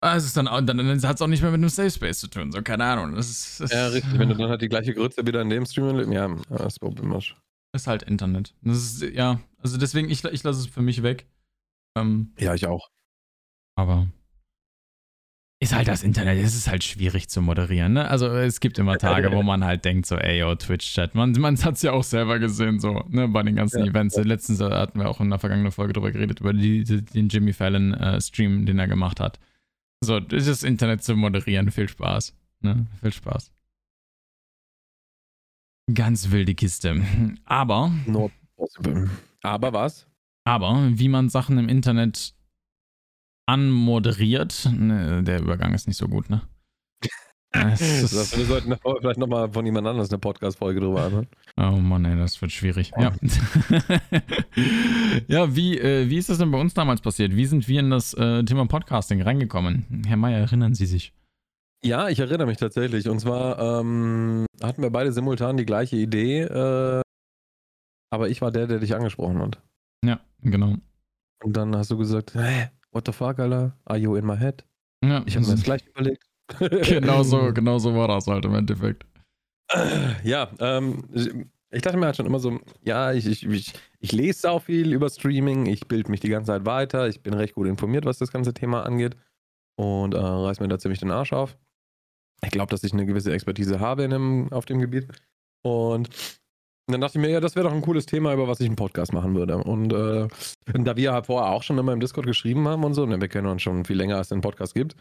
Ah, Es ist dann, auch- dann, dann hat es auch nicht mehr mit einem Safe Space zu tun, so keine Ahnung. Das ist, das ja, richtig. Wenn du dann halt die gleiche Grütze wieder in dem Stream ja, das ist problematisch. ist halt Internet. Das ist, ja, also deswegen, ich, ich lasse es für mich weg. Ähm, Ja, ich auch. aber ist halt das Internet, es ist halt schwierig zu moderieren, ne? Also es gibt immer Tage, wo man halt denkt, so, ey, yo, Twitch-Chat. Man, man hat es ja auch selber gesehen, so, ne, bei den ganzen Ja, Events. Letztens äh, hatten wir auch in der vergangenen Folge drüber geredet, über die, den Jimmy Fallon-Stream, den er gemacht hat. So, das Internet zu moderieren, viel Spaß. Ne? Viel Spaß. Ganz wilde Kiste. Aber Not possible. Aber was? Aber wie man Sachen im Internet anmoderiert, ne, der Übergang ist nicht so gut, ne? das, wir sollten vielleicht nochmal von jemand anders eine Podcast-Folge drüber anhören. Oh Mann, ey, das wird schwierig. Ja, ja wie, äh, wie ist das denn bei uns damals passiert? Wie sind wir in das äh, Thema Podcasting reingekommen? Herr Mayer, erinnern Sie sich? Ja, ich erinnere mich tatsächlich. Und zwar ähm, hatten wir beide simultan die gleiche Idee, äh, aber ich war der, der dich angesprochen hat. Ja, genau. Und dann hast du gesagt, hey, what the fuck, Alter? Are you in my head? Ja, ich habe mir das gleich überlegt genau so, genau so war das halt im Endeffekt. Ja, ähm, ich dachte mir halt schon immer so, ja, ich, ich, ich, ich lese auch viel über Streaming, ich bilde mich die ganze Zeit weiter, ich bin recht gut informiert, was das ganze Thema angeht und äh, reiß mir da ziemlich den Arsch auf. Ich glaube, dass ich eine gewisse Expertise habe in dem, auf dem Gebiet. Und dann dachte ich mir, ja, das wäre doch ein cooles Thema, über was ich einen Podcast machen würde. Und äh, da wir halt vorher auch schon immer im Discord geschrieben haben und so, und ne, wir kennen uns schon viel länger, als es den Podcast gibt,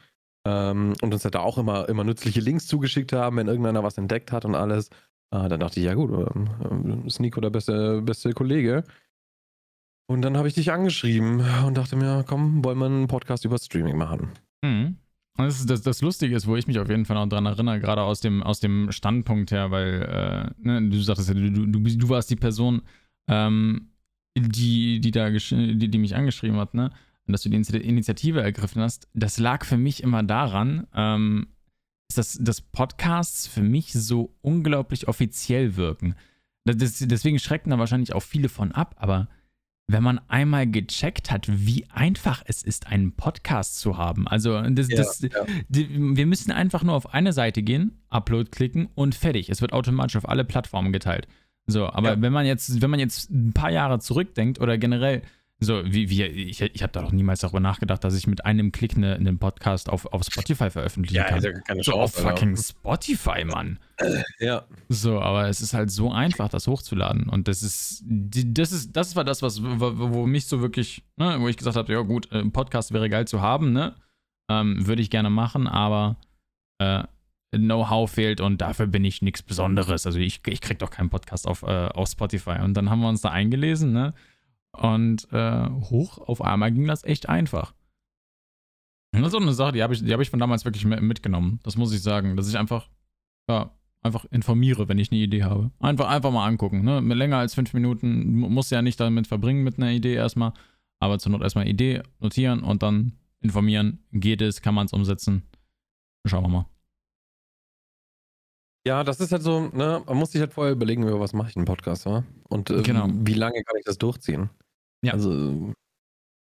ähm, und uns da auch immer, immer nützliche Links zugeschickt haben, wenn irgendeiner was entdeckt hat und alles. Äh, dann dachte ich, ja gut, ähm, ähm ist Nico der beste, beste Kollege. Und dann habe ich dich angeschrieben und dachte mir, komm, wollen wir einen Podcast über Streaming machen. Mhm. Das, das, das, Lustige ist, wo ich mich auf jeden Fall noch dran erinnere, gerade aus dem, aus dem Standpunkt her, weil äh, ne, du sagtest ja, du, du, du warst die Person, ähm, die, die, da die, die mich angeschrieben hat, ne? dass du die Initiative ergriffen hast, das lag für mich immer daran, ähm, dass, dass Podcasts für mich so unglaublich offiziell wirken. Das, deswegen schrecken da wahrscheinlich auch viele von ab, aber wenn man einmal gecheckt hat, wie einfach es ist, einen Podcast zu haben. Also das, ja, das, ja. Die, wir müssen einfach nur auf eine Seite gehen, Upload klicken und fertig. Es wird automatisch auf alle Plattformen geteilt. So, aber ja. wenn man jetzt, wenn man jetzt ein paar Jahre zurückdenkt oder generell so, wie, wie ich, ich habe da doch niemals darüber nachgedacht, dass ich mit einem Klick eine, einen Podcast auf, auf Spotify veröffentlichen ja, kann. Ja, keine so auf fucking Spotify, Mann. Ja. So, aber es ist halt so einfach, das hochzuladen. Und das ist, das ist, das war das, was, wo, wo mich so wirklich, ne, wo ich gesagt habe, ja gut, ein Podcast wäre geil zu haben, ne? Ähm, Würde ich gerne machen, aber äh, Know-how fehlt und dafür bin ich nichts Besonderes. Also ich, ich krieg doch keinen Podcast auf, äh, auf Spotify. Und dann haben wir uns da eingelesen, ne? Und äh, hoch auf einmal ging das echt einfach. Und das ist auch eine Sache, die habe ich, hab ich von damals wirklich mitgenommen. Das muss ich sagen. Dass ich einfach, ja, einfach informiere, wenn ich eine Idee habe. Einfach, einfach mal angucken. Ne? Länger als fünf Minuten muss ja nicht damit verbringen mit einer Idee erstmal. Aber zur Not erstmal Idee notieren und dann informieren. Geht es, kann man es umsetzen. Schauen wir mal. Ja, das ist halt so, ne, man muss sich halt vorher überlegen, über was mache ich einen Podcast, wa? Und äh, genau. wie lange kann ich das durchziehen? Ja. Also,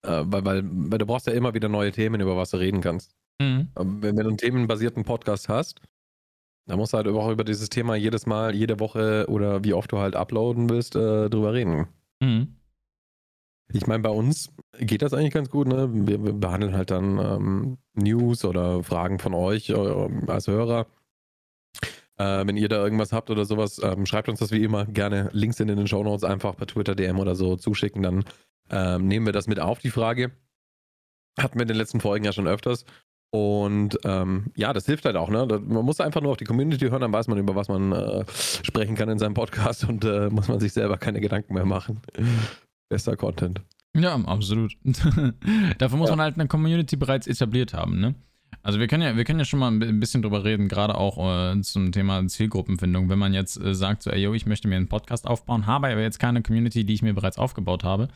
äh, weil, weil, weil du brauchst ja immer wieder neue Themen, über was du reden kannst. Mhm. Wenn, du einen themenbasierten Podcast hast, dann musst du halt auch über dieses Thema jedes Mal, jede Woche oder wie oft du halt uploaden willst, äh, drüber reden. Mhm. Ich meine, bei uns geht das eigentlich ganz gut. Ne? Wir, wir behandeln halt dann ähm, News oder Fragen von euch äh, als Hörer. Äh, wenn ihr da irgendwas habt oder sowas, ähm, schreibt uns das wie immer gerne. Links sind in den Show Notes einfach per Twitter, DM oder so zuschicken. Dann ähm, nehmen wir das mit auf, die Frage. Hatten wir in den letzten Folgen ja schon öfters. Und ähm, ja, das hilft halt auch. Ne? Man muss einfach nur auf die Community hören, dann weiß man, über was man äh, sprechen kann in seinem Podcast und äh, muss man sich selber keine Gedanken mehr machen. Bester Content. Ja, absolut. Dafür muss ja. man halt eine Community bereits etabliert haben, ne? Also wir können ja, wir können ja schon mal ein bisschen drüber reden, gerade auch äh, zum Thema Zielgruppenfindung. Wenn man jetzt äh, sagt, so, ey, yo, ich möchte mir einen Podcast aufbauen, habe aber jetzt keine Community, die ich mir bereits aufgebaut habe,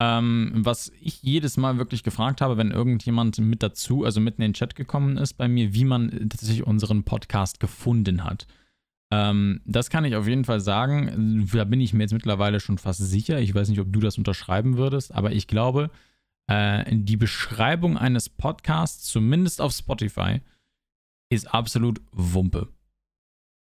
ähm, was ich jedes Mal wirklich gefragt habe, wenn irgendjemand mit dazu, also mitten in den Chat gekommen ist bei mir, wie man tatsächlich unseren Podcast gefunden hat. Ähm, das kann ich auf jeden Fall sagen. Da bin ich mir jetzt mittlerweile schon fast sicher. Ich weiß nicht, ob du das unterschreiben würdest, aber ich glaube, äh, die Beschreibung eines Podcasts, zumindest auf Spotify, ist absolut Wumpe.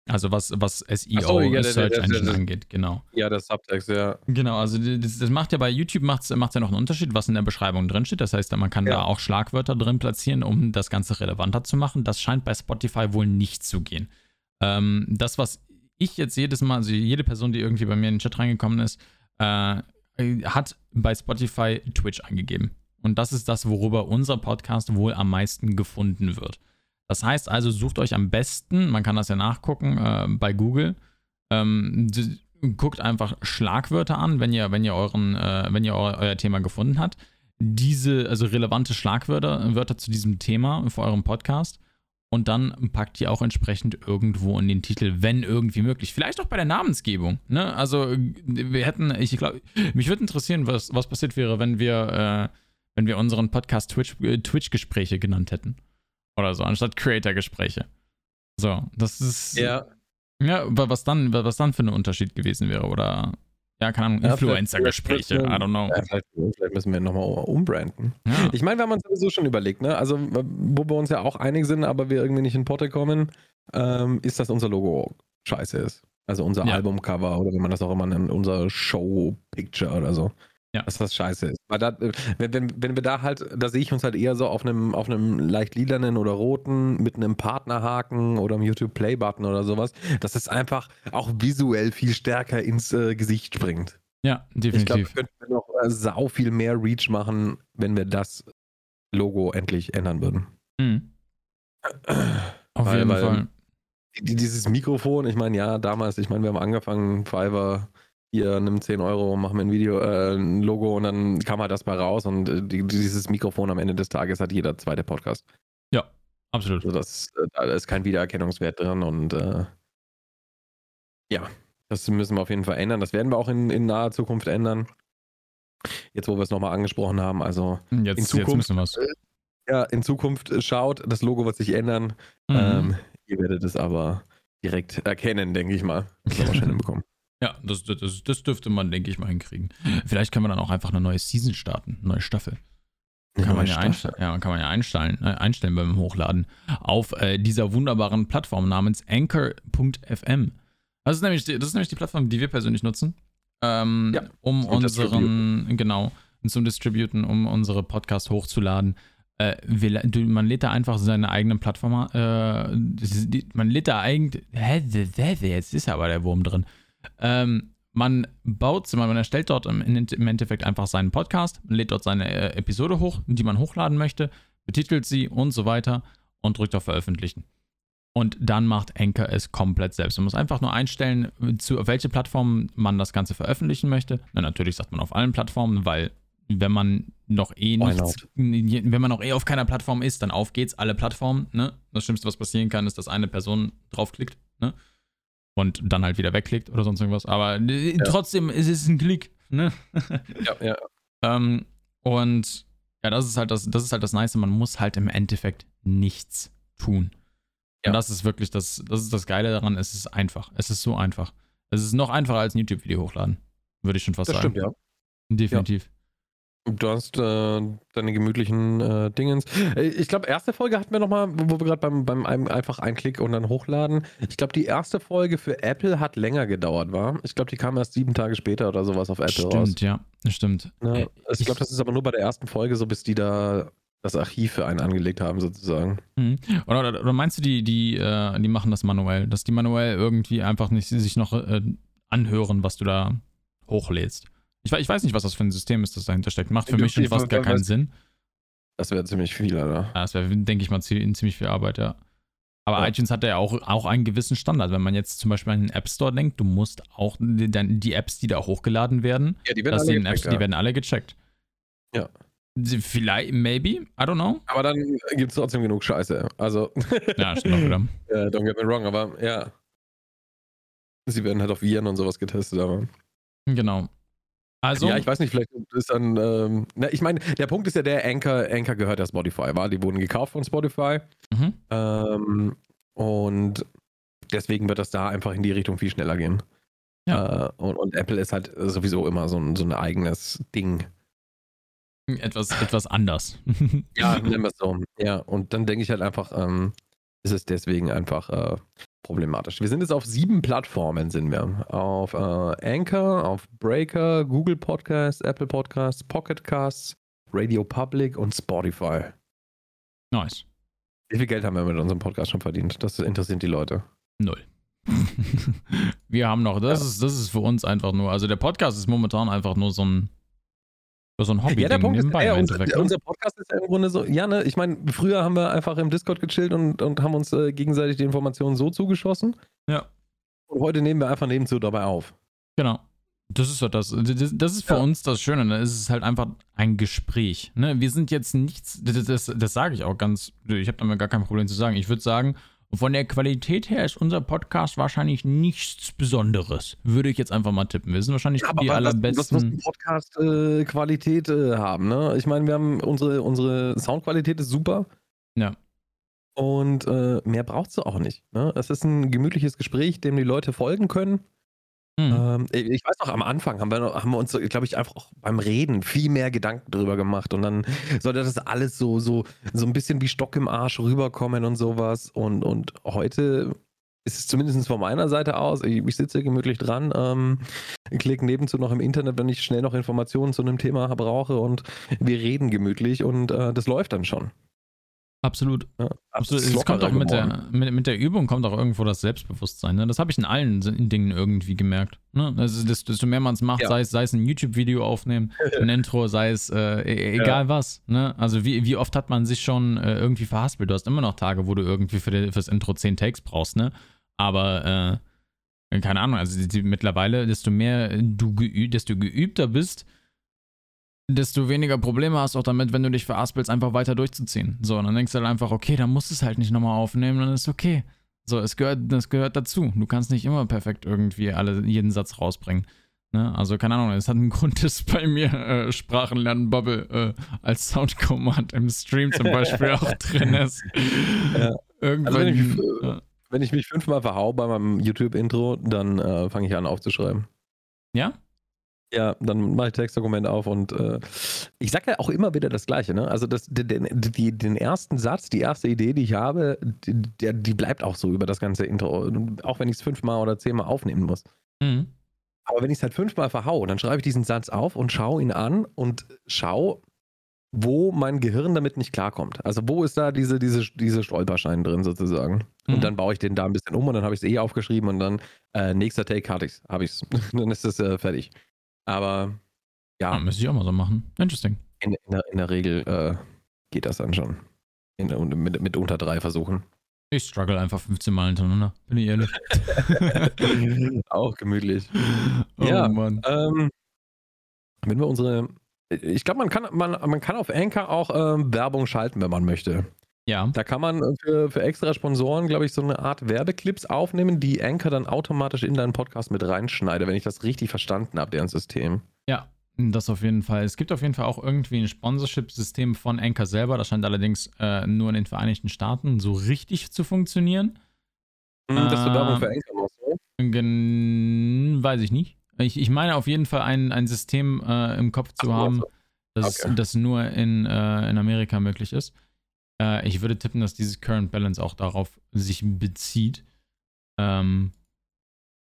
Also was, was SEO so, ja, Search der, der, Engine der, angeht, genau. Ja, das Subtext, ja. Genau, also das, das macht ja bei YouTube macht's, macht's ja noch einen Unterschied, was in der Beschreibung drin steht. Das heißt, man kann ja. da auch Schlagwörter drin platzieren, um das Ganze relevanter zu machen. Das scheint bei Spotify wohl nicht zu gehen. Ähm, das, was ich jetzt jedes Mal, also jede Person, die irgendwie bei mir in den Chat reingekommen ist, äh, hat bei Spotify Twitch eingegeben. Und das ist das, worüber unser Podcast wohl am meisten gefunden wird. Das heißt also, sucht euch am besten, man kann das ja nachgucken äh, bei Google, ähm, guckt einfach Schlagwörter an, wenn ihr, wenn ihr euren, äh, wenn ihr euer, euer Thema gefunden habt. Diese, also relevante Schlagwörter Wörter zu diesem Thema für euren Podcast und dann packt ihr auch entsprechend irgendwo in den Titel, wenn irgendwie möglich. Vielleicht auch bei der Namensgebung. Ne? Also wir hätten, ich glaube, mich würde interessieren, was, was passiert wäre, wenn wir, äh, wenn wir unseren Podcast Twitch, äh, Twitch-Gespräche genannt hätten. Oder so, anstatt Creator-Gespräche. So, das ist. Ja. Ja, was dann, was dann für ein Unterschied gewesen wäre, oder ja, keine Ahnung, Influencer-Gespräche, I don't know. Ja, vielleicht, vielleicht, müssen wir nochmal umbranden. Ja. Ich meine, wir haben uns sowieso schon überlegt, ne? Also, wo wir uns ja auch einig sind, aber wir irgendwie nicht in Potte kommen, ähm, ist, dass unser Logo scheiße ist. Also unser ja. Albumcover oder wie man das auch immer nennt, unser Show-Picture oder so ja. dass das scheiße ist. Weil da, äh, wenn, wenn, wenn wir da halt, da sehe ich uns halt eher so auf einem, auf einem leicht lilanen oder roten mit einem Partnerhaken oder einem YouTube Play-Button oder sowas, dass es einfach auch visuell viel stärker ins äh, Gesicht springt. Ja, definitiv. Ich glaube, wir könnten noch äh, sau viel mehr Reach machen, wenn wir das Logo endlich ändern würden. Mhm. Auf weil, jeden weil Fall. Dieses Mikrofon, ich meine, ja, damals, ich meine, wir haben angefangen, Fiverr hier nimm 10 Euro, mach mir ein Video, äh, ein Logo und dann kam halt das mal raus und äh, die, dieses Mikrofon am Ende des Tages hat jeder zweite Podcast. Ja, absolut. Also das, äh, da ist kein Wiedererkennungswert drin und äh, ja, das müssen wir auf jeden Fall ändern. Das werden wir auch in, in naher Zukunft ändern. Jetzt, wo wir es nochmal angesprochen haben, also jetzt, in Zukunft, jetzt äh, ja, in Zukunft schaut, das Logo wird sich ändern. Mhm. Ähm, ihr werdet es aber direkt erkennen, denke ich mal. Das haben wir schon hinbekommen. Ja, das, das, das dürfte man, denke ich, mal hinkriegen. Vielleicht können wir dann auch einfach eine neue Season starten, eine neue Staffel. Kann man, ja einstellen, ja, kann man ja einstellen, äh, einstellen beim Hochladen auf äh, dieser wunderbaren Plattform namens Anchor.fm. Das ist, nämlich die, das ist nämlich die Plattform, die wir persönlich nutzen, ähm, ja, um unseren, genau, zum Distributen, um unsere Podcast hochzuladen. Äh, wir, man lädt da einfach seine eigene Plattform, äh, man lädt da eigentlich, hä, jetzt ist aber der Wurm drin. Ähm, man baut, man erstellt dort im, im, Endeffekt einfach seinen Podcast, lädt dort seine äh, Episode hoch, die man hochladen möchte, betitelt sie und so weiter und drückt auf Veröffentlichen. Und dann macht Anchor es komplett selbst. Man muss einfach nur einstellen, zu auf welche Plattform man das Ganze veröffentlichen möchte. Na, natürlich sagt man auf allen Plattformen, weil wenn man noch eh nichts, wenn man noch eh auf keiner Plattform ist, dann auf geht's, alle Plattformen. Ne? Das Schlimmste, was passieren kann, ist, dass eine Person draufklickt. Ne? Und dann halt wieder wegklickt oder sonst irgendwas. Aber äh, ja. trotzdem ist es ein Klick. Ne? Ja, ja. ähm, und ja, das ist halt das, das ist halt das Nice. Man muss halt im Endeffekt nichts tun. Ja. Und das ist wirklich das, das ist das Geile daran. Es ist einfach. Es ist so einfach. Es ist noch einfacher als ein YouTube-Video hochladen. Würde ich schon fast das sagen. Stimmt, ja. Definitiv. Du hast äh, deine gemütlichen äh, Dingens. Äh, ich glaube, erste Folge hatten wir nochmal, wo wir gerade beim, beim einfach ein Klick und dann hochladen. Ich glaube, die erste Folge für Apple hat länger gedauert, war. Ich glaube, die kam erst sieben Tage später oder sowas auf Apple stimmt, raus. Stimmt, ja, stimmt. Ja, äh, ich glaube, das ist aber nur bei der ersten Folge so, bis die da das Archiv für einen angelegt haben, sozusagen. Mhm. Oder, oder, oder, meinst du, die, die, äh, die machen das manuell, dass die manuell irgendwie einfach nicht sich noch äh, anhören, was du da hochlädst? Ich, ich, weiß nicht, was das für ein System ist, das dahinter steckt. Macht für mich schon fast gar keinen Sinn. Das wäre ziemlich viel, oder? Ja, das wäre, denke ich mal, ziemlich viel Arbeit, ja. Aber ja. iTunes hat ja auch, auch einen gewissen Standard. Wenn man jetzt zum Beispiel an den App Store denkt, du musst auch die, die Apps, die da hochgeladen werden, ja, die werden, alle gecheckt, Apps, ja. die werden alle gecheckt. Ja. Vielleicht, maybe, I don't know. Aber dann gibt es trotzdem genug Scheiße. Also. ja, stimmt auch wieder. Ja, don't get me wrong, aber ja. Sie werden halt auf Viren und sowas getestet, aber. Genau. Also, ja, ich weiß nicht, vielleicht ist dann, ähm, na, ich meine, der Punkt ist ja der, Anchor, Anchor gehört ja Spotify, war, die wurden gekauft von Spotify. Mhm. Ähm, und deswegen wird das da einfach in die Richtung viel schneller gehen. Ja. Äh, und, und, Apple ist halt sowieso immer so ein, so ein eigenes Ding. Etwas, etwas anders. ja, nennen wir es so. Ja, und dann denke ich halt einfach, ähm, ist es deswegen einfach äh, problematisch. Wir sind jetzt auf sieben Plattformen, sind wir. Auf äh, Anchor, auf Breaker, Google Podcasts, Apple Podcasts, Pocket Casts, Radio Public und Spotify. Nice. Wie viel Geld haben wir mit unserem Podcast schon verdient? Das interessiert die Leute. Null. wir haben noch, das, ja. ist, das ist für uns einfach nur, also der Podcast ist momentan einfach nur so ein so ein Hobby. Ja, der Punkt ist, ja, unser, ne? unser, Podcast ist ja im Grunde so, ja, ne, ich meine, früher haben wir einfach im Discord gechillt und, und haben uns äh, gegenseitig die Informationen so zugeschossen. Ja. Und heute nehmen wir einfach nebenzu dabei auf. Genau. Das ist doch das. Das, ist für ja. uns das Schöne. Da ne? ist es halt einfach ein Gespräch. Ne? Wir sind jetzt nichts, das, das, das sage ich auch ganz, ich habe damit gar kein Problem zu sagen. Ich würde sagen, von der Qualität her ist unser Podcast wahrscheinlich nichts Besonderes. Würde ich jetzt einfach mal tippen. Wir sind wahrscheinlich ja, die allerbesten. Das muss Podcast-Qualität äh, äh, haben. Ne? Ich meine, wir haben unsere, unsere Soundqualität ist super. Ja. Und äh, mehr brauchst du auch nicht. Ne? Es ist ein gemütliches Gespräch, dem die Leute folgen können. Mhm. Ähm, ich weiß noch, am Anfang haben wir, haben wir uns, glaube ich, einfach auch beim Reden viel mehr Gedanken drüber gemacht. Und dann sollte das alles so, so, so ein bisschen wie Stock im Arsch rüberkommen und sowas. Und, und heute ist es zumindest von meiner Seite aus, ich, ich sitze gemütlich dran, ähm, klicke nebenzu noch im Internet, wenn ich schnell noch Informationen zu einem Thema brauche und wir reden gemütlich und äh, das läuft dann schon. Absolut. Ja, Absolut. Es kommt auch mit der, mit, mit, der Übung kommt auch irgendwo das Selbstbewusstsein. Ne? Das habe ich in allen Dingen irgendwie gemerkt. Ne? Also desto, mehr man es macht, ja. sei, es, sei es ein YouTube-Video aufnehmen, ein Intro, sei es äh, e, egal ja. was. Ne? Also wie, wie oft hat man sich schon äh, irgendwie verhaspelt? Du hast immer noch Tage, wo du irgendwie für die, fürs Intro 10 Takes brauchst, ne? Aber äh, keine Ahnung, also die, die, mittlerweile, desto mehr du geübt, desto geübter bist, desto weniger Probleme hast du auch damit, wenn du dich veraspelst, einfach weiter durchzuziehen. So, und dann denkst du halt einfach, okay, dann musst du es halt nicht nochmal aufnehmen, dann ist okay. So, es gehört, das gehört dazu. Du kannst nicht immer perfekt irgendwie alle, jeden Satz rausbringen. Ne? Also, keine Ahnung, es hat einen Grund, dass bei mir äh, Sprachenlernen-Bubble äh, als Soundcommand im Stream zum Beispiel auch drin ist. Ja. Irgendwann. Also wenn, ich, äh, wenn, ich, mich fünfmal verhau bei meinem YouTube-Intro, dann äh, fange ich an aufzuschreiben. Ja? Ja, dann mache ich Textdokument auf und äh, ich sage ja auch immer wieder das Gleiche. Ne? Also das, den, die, den ersten Satz, die erste Idee, die ich habe, die, die bleibt auch so über das ganze Intro. Auch wenn ich es fünfmal oder zehnmal aufnehmen muss. Mhm. Aber wenn ich es halt fünfmal verhau, dann schreibe ich diesen Satz auf und schaue ihn an und schaue, wo mein Gehirn damit nicht klarkommt. Also wo ist da diese, diese, diese Stolperschein drin sozusagen. Mhm. Und dann baue ich den da ein bisschen um und dann habe ich es eh aufgeschrieben und dann äh, nächster Take hatte ich's, habe ich es. dann ist es äh, fertig. Aber ja. ja. Müsste ich auch mal so machen. Interesting. In, in, der, in der, Regel äh, geht das dann schon. In, mit, mit unter drei Versuchen. Ich struggle einfach 15 Mal hintereinander, bin ich ehrlich. auch gemütlich. Oh, ja, Mann. Ähm, wenn wir unsere. Ich glaube, man kann, man, man kann auf Anchor auch ähm, Werbung schalten, wenn man möchte. Ja. Da kann man für, für extra Sponsoren, glaube ich, so eine Art Werbeclips aufnehmen, die Anchor dann automatisch in deinen Podcast mit reinschneidet, wenn ich das richtig verstanden habe, deren System. Ja, das auf jeden Fall. Es gibt auf jeden Fall auch irgendwie ein Sponsorship-System von Anchor selber. Das scheint allerdings äh, nur in den Vereinigten Staaten so richtig zu funktionieren. Hm, dass du Werbung für Anchor machst, oder? Weiß ich nicht. Ich, ich meine auf jeden Fall ein, ein System äh, im Kopf zu Ach, haben, das, okay. das nur in, äh, in Amerika möglich ist. Äh, ich würde tippen, dass dieses Current Balance auch darauf sich bezieht. Ähm,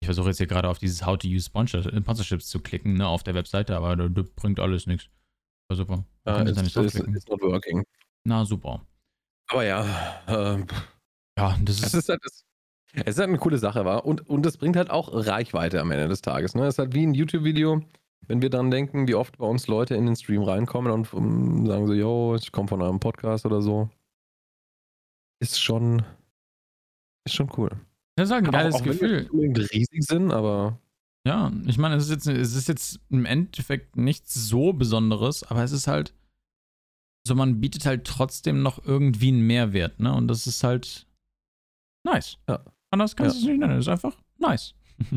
ich versuche jetzt hier gerade auf dieses How to Use Sponsorships zu klicken, ne, auf der Webseite, aber das, das bringt alles nichts. War super. Uh, it's, nicht it's, it's not working. Na, super. Aber ja, äh, ja, das ist. Es ist, halt, es ist halt eine coole Sache, war. Und, und das bringt halt auch Reichweite am Ende des Tages. Ne? Es ist halt wie ein YouTube-Video, wenn wir dann denken, wie oft bei uns Leute in den Stream reinkommen und um, sagen so, yo, ich komme von einem Podcast oder so ist schon, ist schon cool. Das ist halt ein geiles auch, auch Gefühl. Wenn wir riesig sind, aber. Ja, ich meine, es ist, jetzt, es ist jetzt im Endeffekt nichts so Besonderes, aber es ist halt so, man bietet halt trotzdem noch irgendwie einen Mehrwert, ne? Und das ist halt nice. Ja. Anders kannst du ja. es nicht nennen. Das ist einfach nice.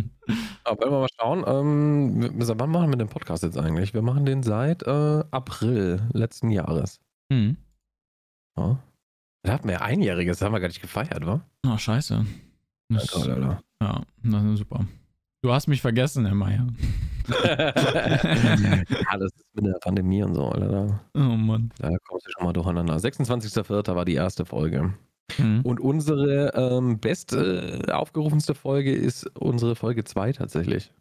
Aber wollen wir mal schauen. Ähm, seit wann machen wir den Podcast jetzt eigentlich? Wir machen den seit äh, April letzten Jahres. Mhm. Ja. Da hatten wir ja einjähriges, das haben wir gar nicht gefeiert, wa? Oh, scheiße. Das, ja, Alter. ja, das ist super. Du hast mich vergessen, Herr Meier. ja, das ist mit der Pandemie und so, Alter. Oh Mann. Da kommst du schon mal durcheinander. 26.04. war die erste Folge. Mhm. Und unsere ähm, best äh, aufgerufenste Folge ist unsere Folge 2 tatsächlich.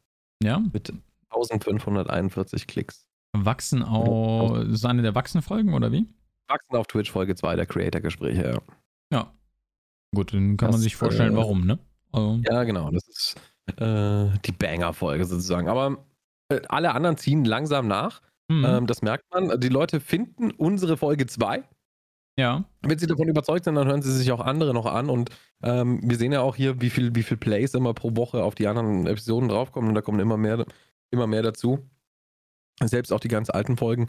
Ja. Mit 1541 Klicks. Wachsen auch. Ist eine der Wachsen-Folgen oder wie? Wachsen auf Twitch Folge 2 der Creator-Gespräche, ja. Ja. Gut, dann kann das, man sich vorstellen, äh, warum, ne? Also. Ja, genau. Das ist äh, die Banger-Folge sozusagen. Aber äh, alle anderen ziehen langsam nach. Mhm. Ähm, das merkt man. Die Leute finden unsere Folge 2 Ja. Wenn sie davon überzeugt sind, dann hören sie sich auch andere noch an. Und ähm, wir sehen ja auch hier, wie viel, wie viel Plays immer pro Woche auf die anderen Episoden draufkommen. Und da kommen immer mehr, immer mehr dazu. Selbst auch die ganz alten Folgen.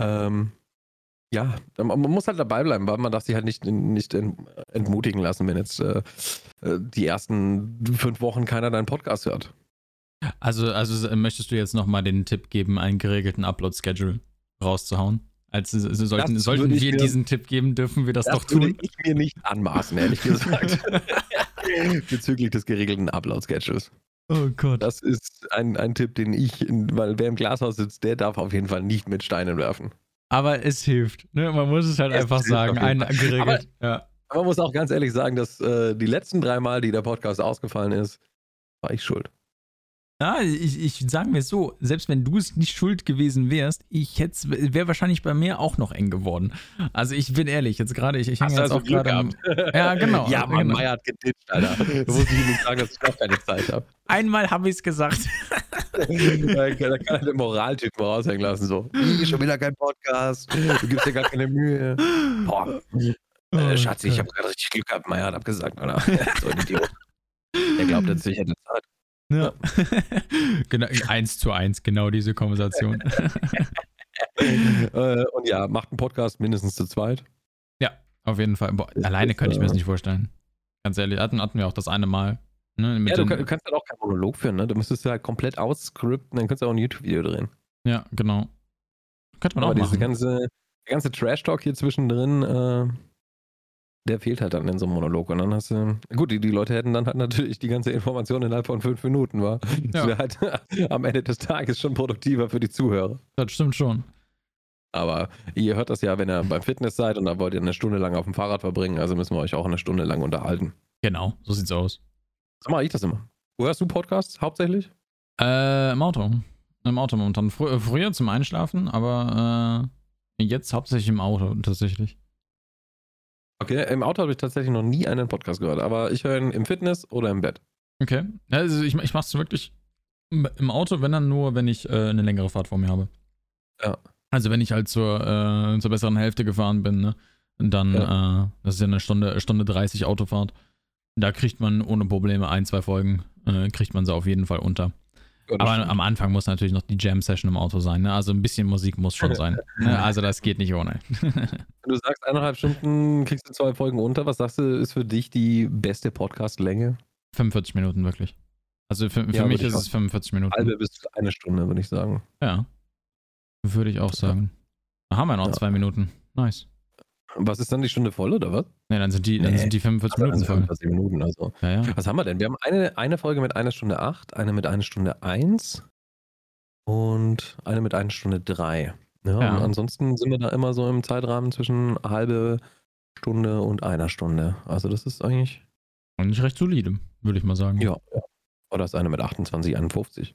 Ähm, ja, man muss halt dabei bleiben, weil man darf sich halt nicht, nicht entmutigen lassen, wenn jetzt äh, äh, die ersten fünf Wochen keiner deinen Podcast hört. Also, also möchtest du jetzt nochmal den Tipp geben, einen geregelten Upload-Schedule rauszuhauen? Also sollten, sollten wir mir, diesen Tipp geben, dürfen wir das, das doch tun? Würde ich mir nicht anmaßen, ehrlich gesagt. Bezüglich des geregelten Upload-Schedules. Oh Gott. Das ist ein, ein Tipp, den ich, weil wer im Glashaus sitzt, der darf auf jeden Fall nicht mit Steinen werfen. Aber es hilft. Ne? Man muss es halt es einfach sagen. Ein, geregelt. Aber, ja. aber man muss auch ganz ehrlich sagen, dass äh, die letzten drei Mal, die der Podcast ausgefallen ist, war ich schuld. Ja, ich, ich sage mir so, selbst wenn du es nicht schuld gewesen wärst, ich hätte wäre wahrscheinlich bei mir auch noch eng geworden. Also ich bin ehrlich, jetzt gerade, ich, ich hänge jetzt also auch gerade Ja, genau. ja, Mann, genau. Meier hat geditscht, Alter. Da muss ich nicht sagen, dass ich auch keine Zeit habe. Einmal habe ich es gesagt. da kann er den Moraltypen raushängen lassen, so. Schon wieder kein Podcast, du gibst dir gar keine Mühe. Boah. Oh, äh, Schatzi, ich habe gerade richtig Glück gehabt, Meier hat abgesagt, Alter. so ein Idiot. Der glaubt jetzt, ich hätte Zeit. Ja. genau, eins zu eins, genau diese Konversation. äh, und ja, macht einen Podcast mindestens zu zweit. Ja, auf jeden Fall. Boah, alleine könnte ich mir das nicht vorstellen. Ganz ehrlich, hatten, hatten wir auch das eine Mal. Ne, ja, du, du, kannst halt auch keinen Monolog führen, ne? Du müsstest halt komplett ausscripten, dann könntest du auch ein YouTube-Video drehen. Ja, genau. Könnte man Aber auch machen. Diese ganze, der ganze Trash-Talk hier zwischendrin, äh, der fehlt halt dann in so einem Monolog. Und dann hast du, gut, die, die Leute hätten dann halt natürlich die ganze Information innerhalb von fünf Minuten, war. Das wäre halt am Ende des Tages schon produktiver für die Zuhörer. Das stimmt schon. Aber ihr hört das ja, wenn ihr beim Fitness seid und da wollt ihr eine Stunde lang auf dem Fahrrad verbringen, also müssen wir euch auch eine Stunde lang unterhalten. Genau, so sieht's aus. So mache ich das immer. Wo hörst du Podcasts hauptsächlich? Äh, im Auto. Im Auto momentan. Fr äh, früher zum Einschlafen, aber äh, jetzt hauptsächlich im Auto tatsächlich. Okay, im Auto habe ich tatsächlich noch nie einen Podcast gehört, aber ich höre ihn im Fitness oder im Bett. Okay. Also ich, ich mache es wirklich im Auto, wenn dann nur, wenn ich äh, eine längere Fahrt vor mir habe. Ja. Also wenn ich halt zur, äh, zur besseren Hälfte gefahren bin, ne? dann, ja. äh, das ist ja eine Stunde, Stunde 30 Autofahrt. Da kriegt man ohne Probleme ein, zwei Folgen, äh, kriegt man sie auf jeden Fall unter. Aber am Anfang muss natürlich noch die Jam-Session im Auto sein. Ne? Also ein bisschen Musik muss schon sein. ne? Also das geht nicht ohne. du sagst, eineinhalb Stunden kriegst du zwei Folgen unter. Was sagst du, ist für dich die beste Podcast-Länge? 45 Minuten wirklich. Also für, für ja, mich ist es 45 Minuten. Halbe bis eine Stunde, würde ich sagen. Ja. Würde ich auch sagen. Da haben wir noch ja. zwei Minuten. Nice. Was ist dann die Stunde voll, oder was? Ne, dann sind die, dann sind die 45 also Minuten voll. 45 Minuten, also. Ja, ja. Was haben wir denn? Wir haben eine, eine Folge mit einer Stunde 8, eine mit einer Stunde 1 und eine mit einer Stunde 3. Ja, ja. Und ansonsten sind wir da immer so im Zeitrahmen zwischen halbe Stunde und einer Stunde. Also das ist eigentlich. Eigentlich recht solide, würde ich mal sagen. Ja, ja. Oder ist eine mit 28, 51.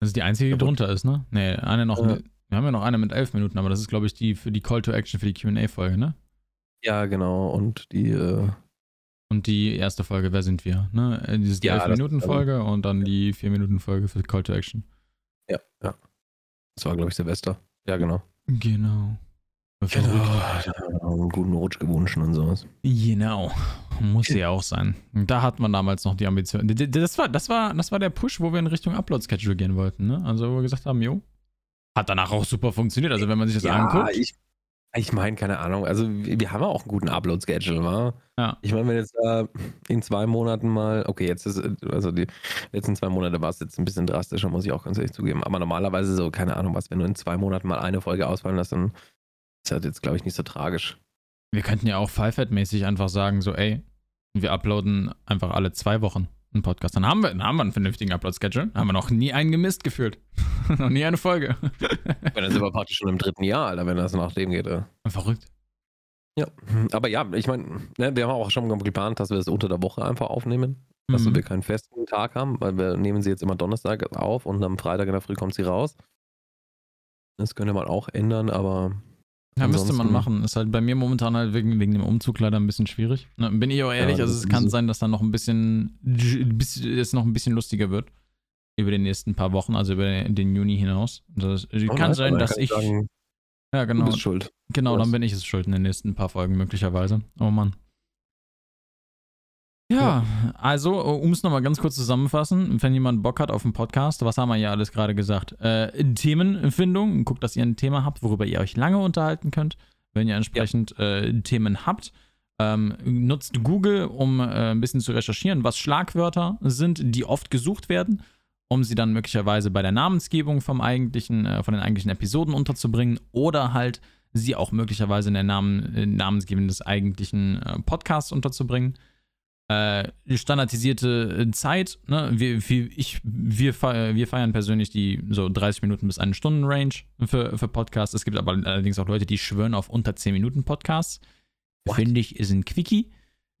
Das ist die einzige, die drunter ist, ne? Ne, eine noch. Mit, wir haben ja noch eine mit 11 Minuten, aber das ist, glaube ich, die für die Call to Action für die QA-Folge, ne? Ja, genau. Und die. Äh, und die erste Folge, wer sind wir? Ne? Äh, diese ja, 11-Minuten-Folge und dann die 4-Minuten-Folge für Call to Action. Ja, ja. Das war, glaube ich, Silvester. Ja, genau. Genau. Genau. Einen guten Rutsch gewünscht und sowas. Genau. Muss ja auch sein. Da hat man damals noch die Ambition. Das war, das war, das war der Push, wo wir in Richtung Upload-Schedule gehen wollten, ne? Also, wo wir gesagt haben, jo. Hat danach auch super funktioniert. Also, wenn man sich das ja, anguckt. Ich, ich meine, keine Ahnung. Also, wir haben ja auch einen guten Upload-Schedule, wa? Ja. Ich meine, wenn jetzt äh, in zwei Monaten mal, okay, jetzt ist, also die letzten zwei Monate war es jetzt ein bisschen drastischer, muss ich auch ganz ehrlich zugeben. Aber normalerweise so, keine Ahnung was, wenn du in zwei Monaten mal eine Folge ausfallen lässt, dann ist das jetzt, glaube ich, nicht so tragisch. Wir könnten ja auch Five-Mäßig einfach sagen, so, ey, wir uploaden einfach alle zwei Wochen einen Podcast. Dann haben wir, dann haben wir einen vernünftigen Upload-Schedule. Haben wir noch nie einen gemisst gefühlt. noch nie eine Folge. dann sind wir praktisch schon im dritten Jahr, Alter, wenn das nach dem geht. Ey. Verrückt. Ja, aber ja, ich meine, ne, wir haben auch schon geplant, dass wir das unter der Woche einfach aufnehmen. Dass mhm. wir keinen festen Tag haben, weil wir nehmen sie jetzt immer Donnerstag auf und am Freitag in der Früh kommt sie raus. Das könnte man auch ändern, aber ja, müsste man machen. Ist halt bei mir momentan halt wegen, wegen dem Umzug leider ein bisschen schwierig. Ne, bin ich auch ehrlich, ja, also es kann sein, dass dann noch ein bisschen, es noch ein bisschen lustiger wird. Über die nächsten paar Wochen, also über den Juni hinaus. Das oh, kann sein, dass ich. Sagen, Ja, genau. Du bist schuld. Genau, dann bin ich es schuld in den nächsten paar Folgen möglicherweise. Oh Mann. Ja, also, um es nochmal ganz kurz zusammenfassen, wenn jemand Bock hat auf einen Podcast, was haben wir ja alles gerade gesagt? Äh, Themenfindung, guckt, dass ihr ein Thema habt, worüber ihr euch lange unterhalten könnt, wenn ihr entsprechend ja. äh, Themen habt. Ähm, nutzt Google, um äh, ein bisschen zu recherchieren, was Schlagwörter sind, die oft gesucht werden, um sie dann möglicherweise bei der Namensgebung vom eigentlichen, äh, von den eigentlichen Episoden unterzubringen oder halt sie auch möglicherweise in der Namen, äh, Namensgebung des eigentlichen äh, Podcasts unterzubringen äh, standardisierte äh, Zeit. Ne? Wir, wir, ich, wir, wir feiern persönlich die so 30 Minuten bis eine Stunden Range für, für Podcasts. Es gibt aber allerdings auch Leute, die schwören auf unter 10 Minuten Podcasts. Finde ich, ist ein Quickie.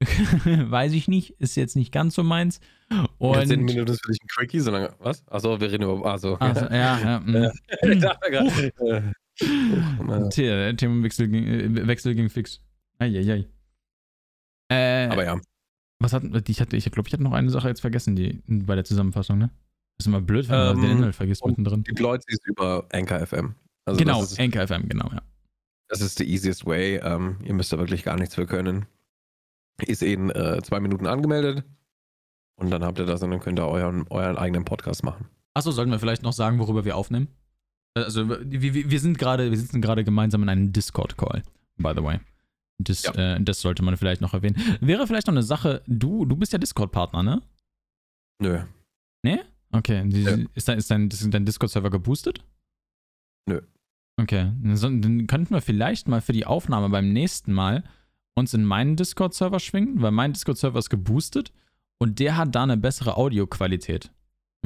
Weiß ich nicht, ist jetzt nicht ganz so meins. Und ja, 10 Minuten ist für dich ein Quickie, sondern was? Achso, wir reden über. Achso. Also, ja, ja. Ich dachte gerade. Themenwechsel ging, äh, Wechsel ging fix. Eieiei. Äh, aber ja. Was hat, ich hatte, ich glaube, ich hatte noch eine Sache jetzt vergessen, die bei der Zusammenfassung, ne? Das ist immer blöd, wenn man ähm, den Inhalt vergisst mittendrin. Die Leute ist über Anchor FM. Also genau, ist, Anchor FM, genau, ja. Das ist the easiest way. Ähm, ihr müsst da wirklich gar nichts für können. Ist in äh, zwei Minuten angemeldet und dann habt ihr das und dann könnt ihr euren, euren eigenen Podcast machen. Achso, sollten wir vielleicht noch sagen, worüber wir aufnehmen? Also, wir, wir sind gerade, wir sitzen gerade gemeinsam in einem Discord-Call, by the way. Das, ja. äh, das sollte man vielleicht noch erwähnen. Wäre vielleicht noch eine Sache, du, du bist ja Discord-Partner, ne? Nö. Nee? Okay. Die, Nö. Ist, dein, ist dein, dein Discord-Server geboostet? Nö. Okay. Dann könnten wir vielleicht mal für die Aufnahme beim nächsten Mal uns in meinen Discord-Server schwingen, weil mein Discord-Server ist geboostet und der hat da eine bessere Audioqualität.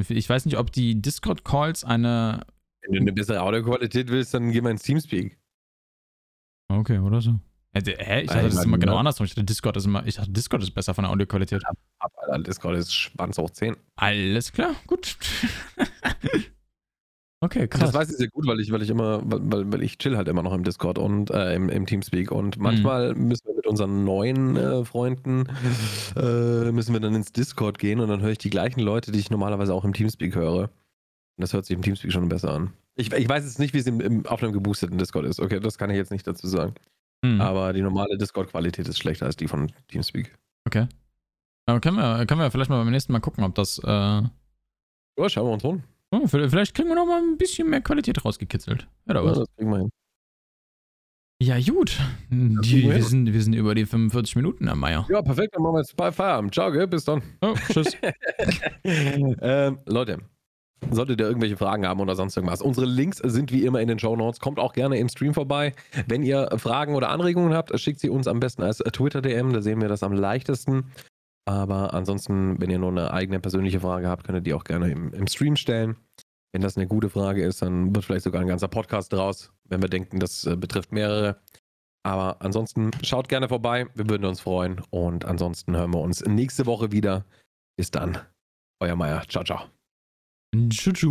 Ich weiß nicht, ob die Discord-Calls eine. Wenn du eine bessere Audioqualität willst, dann geh mal ins Teamspeak. Okay, oder so. Hä? Ich dachte, das ist immer genau andersrum. Ich dachte, Discord ist immer, ich dachte, Discord ist besser von der Audioqualität. Aber Discord ist Schwanz hoch 10. Alles klar, gut. okay, krass. Das weiß ich sehr gut, weil ich, weil ich immer, weil, weil ich chill halt immer noch im Discord und äh, im, im Teamspeak und manchmal mhm. müssen wir mit unseren neuen äh, Freunden äh, müssen wir dann ins Discord gehen und dann höre ich die gleichen Leute, die ich normalerweise auch im Teamspeak höre. Und das hört sich im Teamspeak schon besser an. Ich, ich weiß jetzt nicht, wie es im, im, auf einem geboosteten Discord ist. Okay, das kann ich jetzt nicht dazu sagen. Mhm. Aber die normale Discord-Qualität ist schlechter als die von Teamspeak. Okay. Aber können wir, können wir vielleicht mal beim nächsten Mal gucken, ob das. Äh ja, schauen wir uns an. Oh, vielleicht kriegen wir noch mal ein bisschen mehr Qualität rausgekitzelt. Ja, ja das kriegen wir hin. Ja, gut. Die, wir, sind, wir sind über die 45 Minuten, Herr Meier. Ja, perfekt. Dann machen wir jetzt bei Feierabend. Ciao, gell? Bis dann. Oh, tschüss. ähm, Leute, Solltet ihr irgendwelche Fragen haben oder sonst irgendwas. Unsere Links sind wie immer in den Show Notes. Kommt auch gerne im Stream vorbei. Wenn ihr Fragen oder Anregungen habt, schickt sie uns am besten als Twitter-DM. Da sehen wir das am leichtesten. Aber ansonsten, wenn ihr nur eine eigene persönliche Frage habt, könnt ihr die auch gerne im, im Stream stellen. Wenn das eine gute Frage ist, dann wird vielleicht sogar ein ganzer Podcast draus, wenn wir denken, das äh, betrifft mehrere. Aber ansonsten schaut gerne vorbei. Wir würden uns freuen. Und ansonsten hören wir uns nächste Woche wieder. Bis dann. Euer Meier. Ciao, ciao. Tschüss.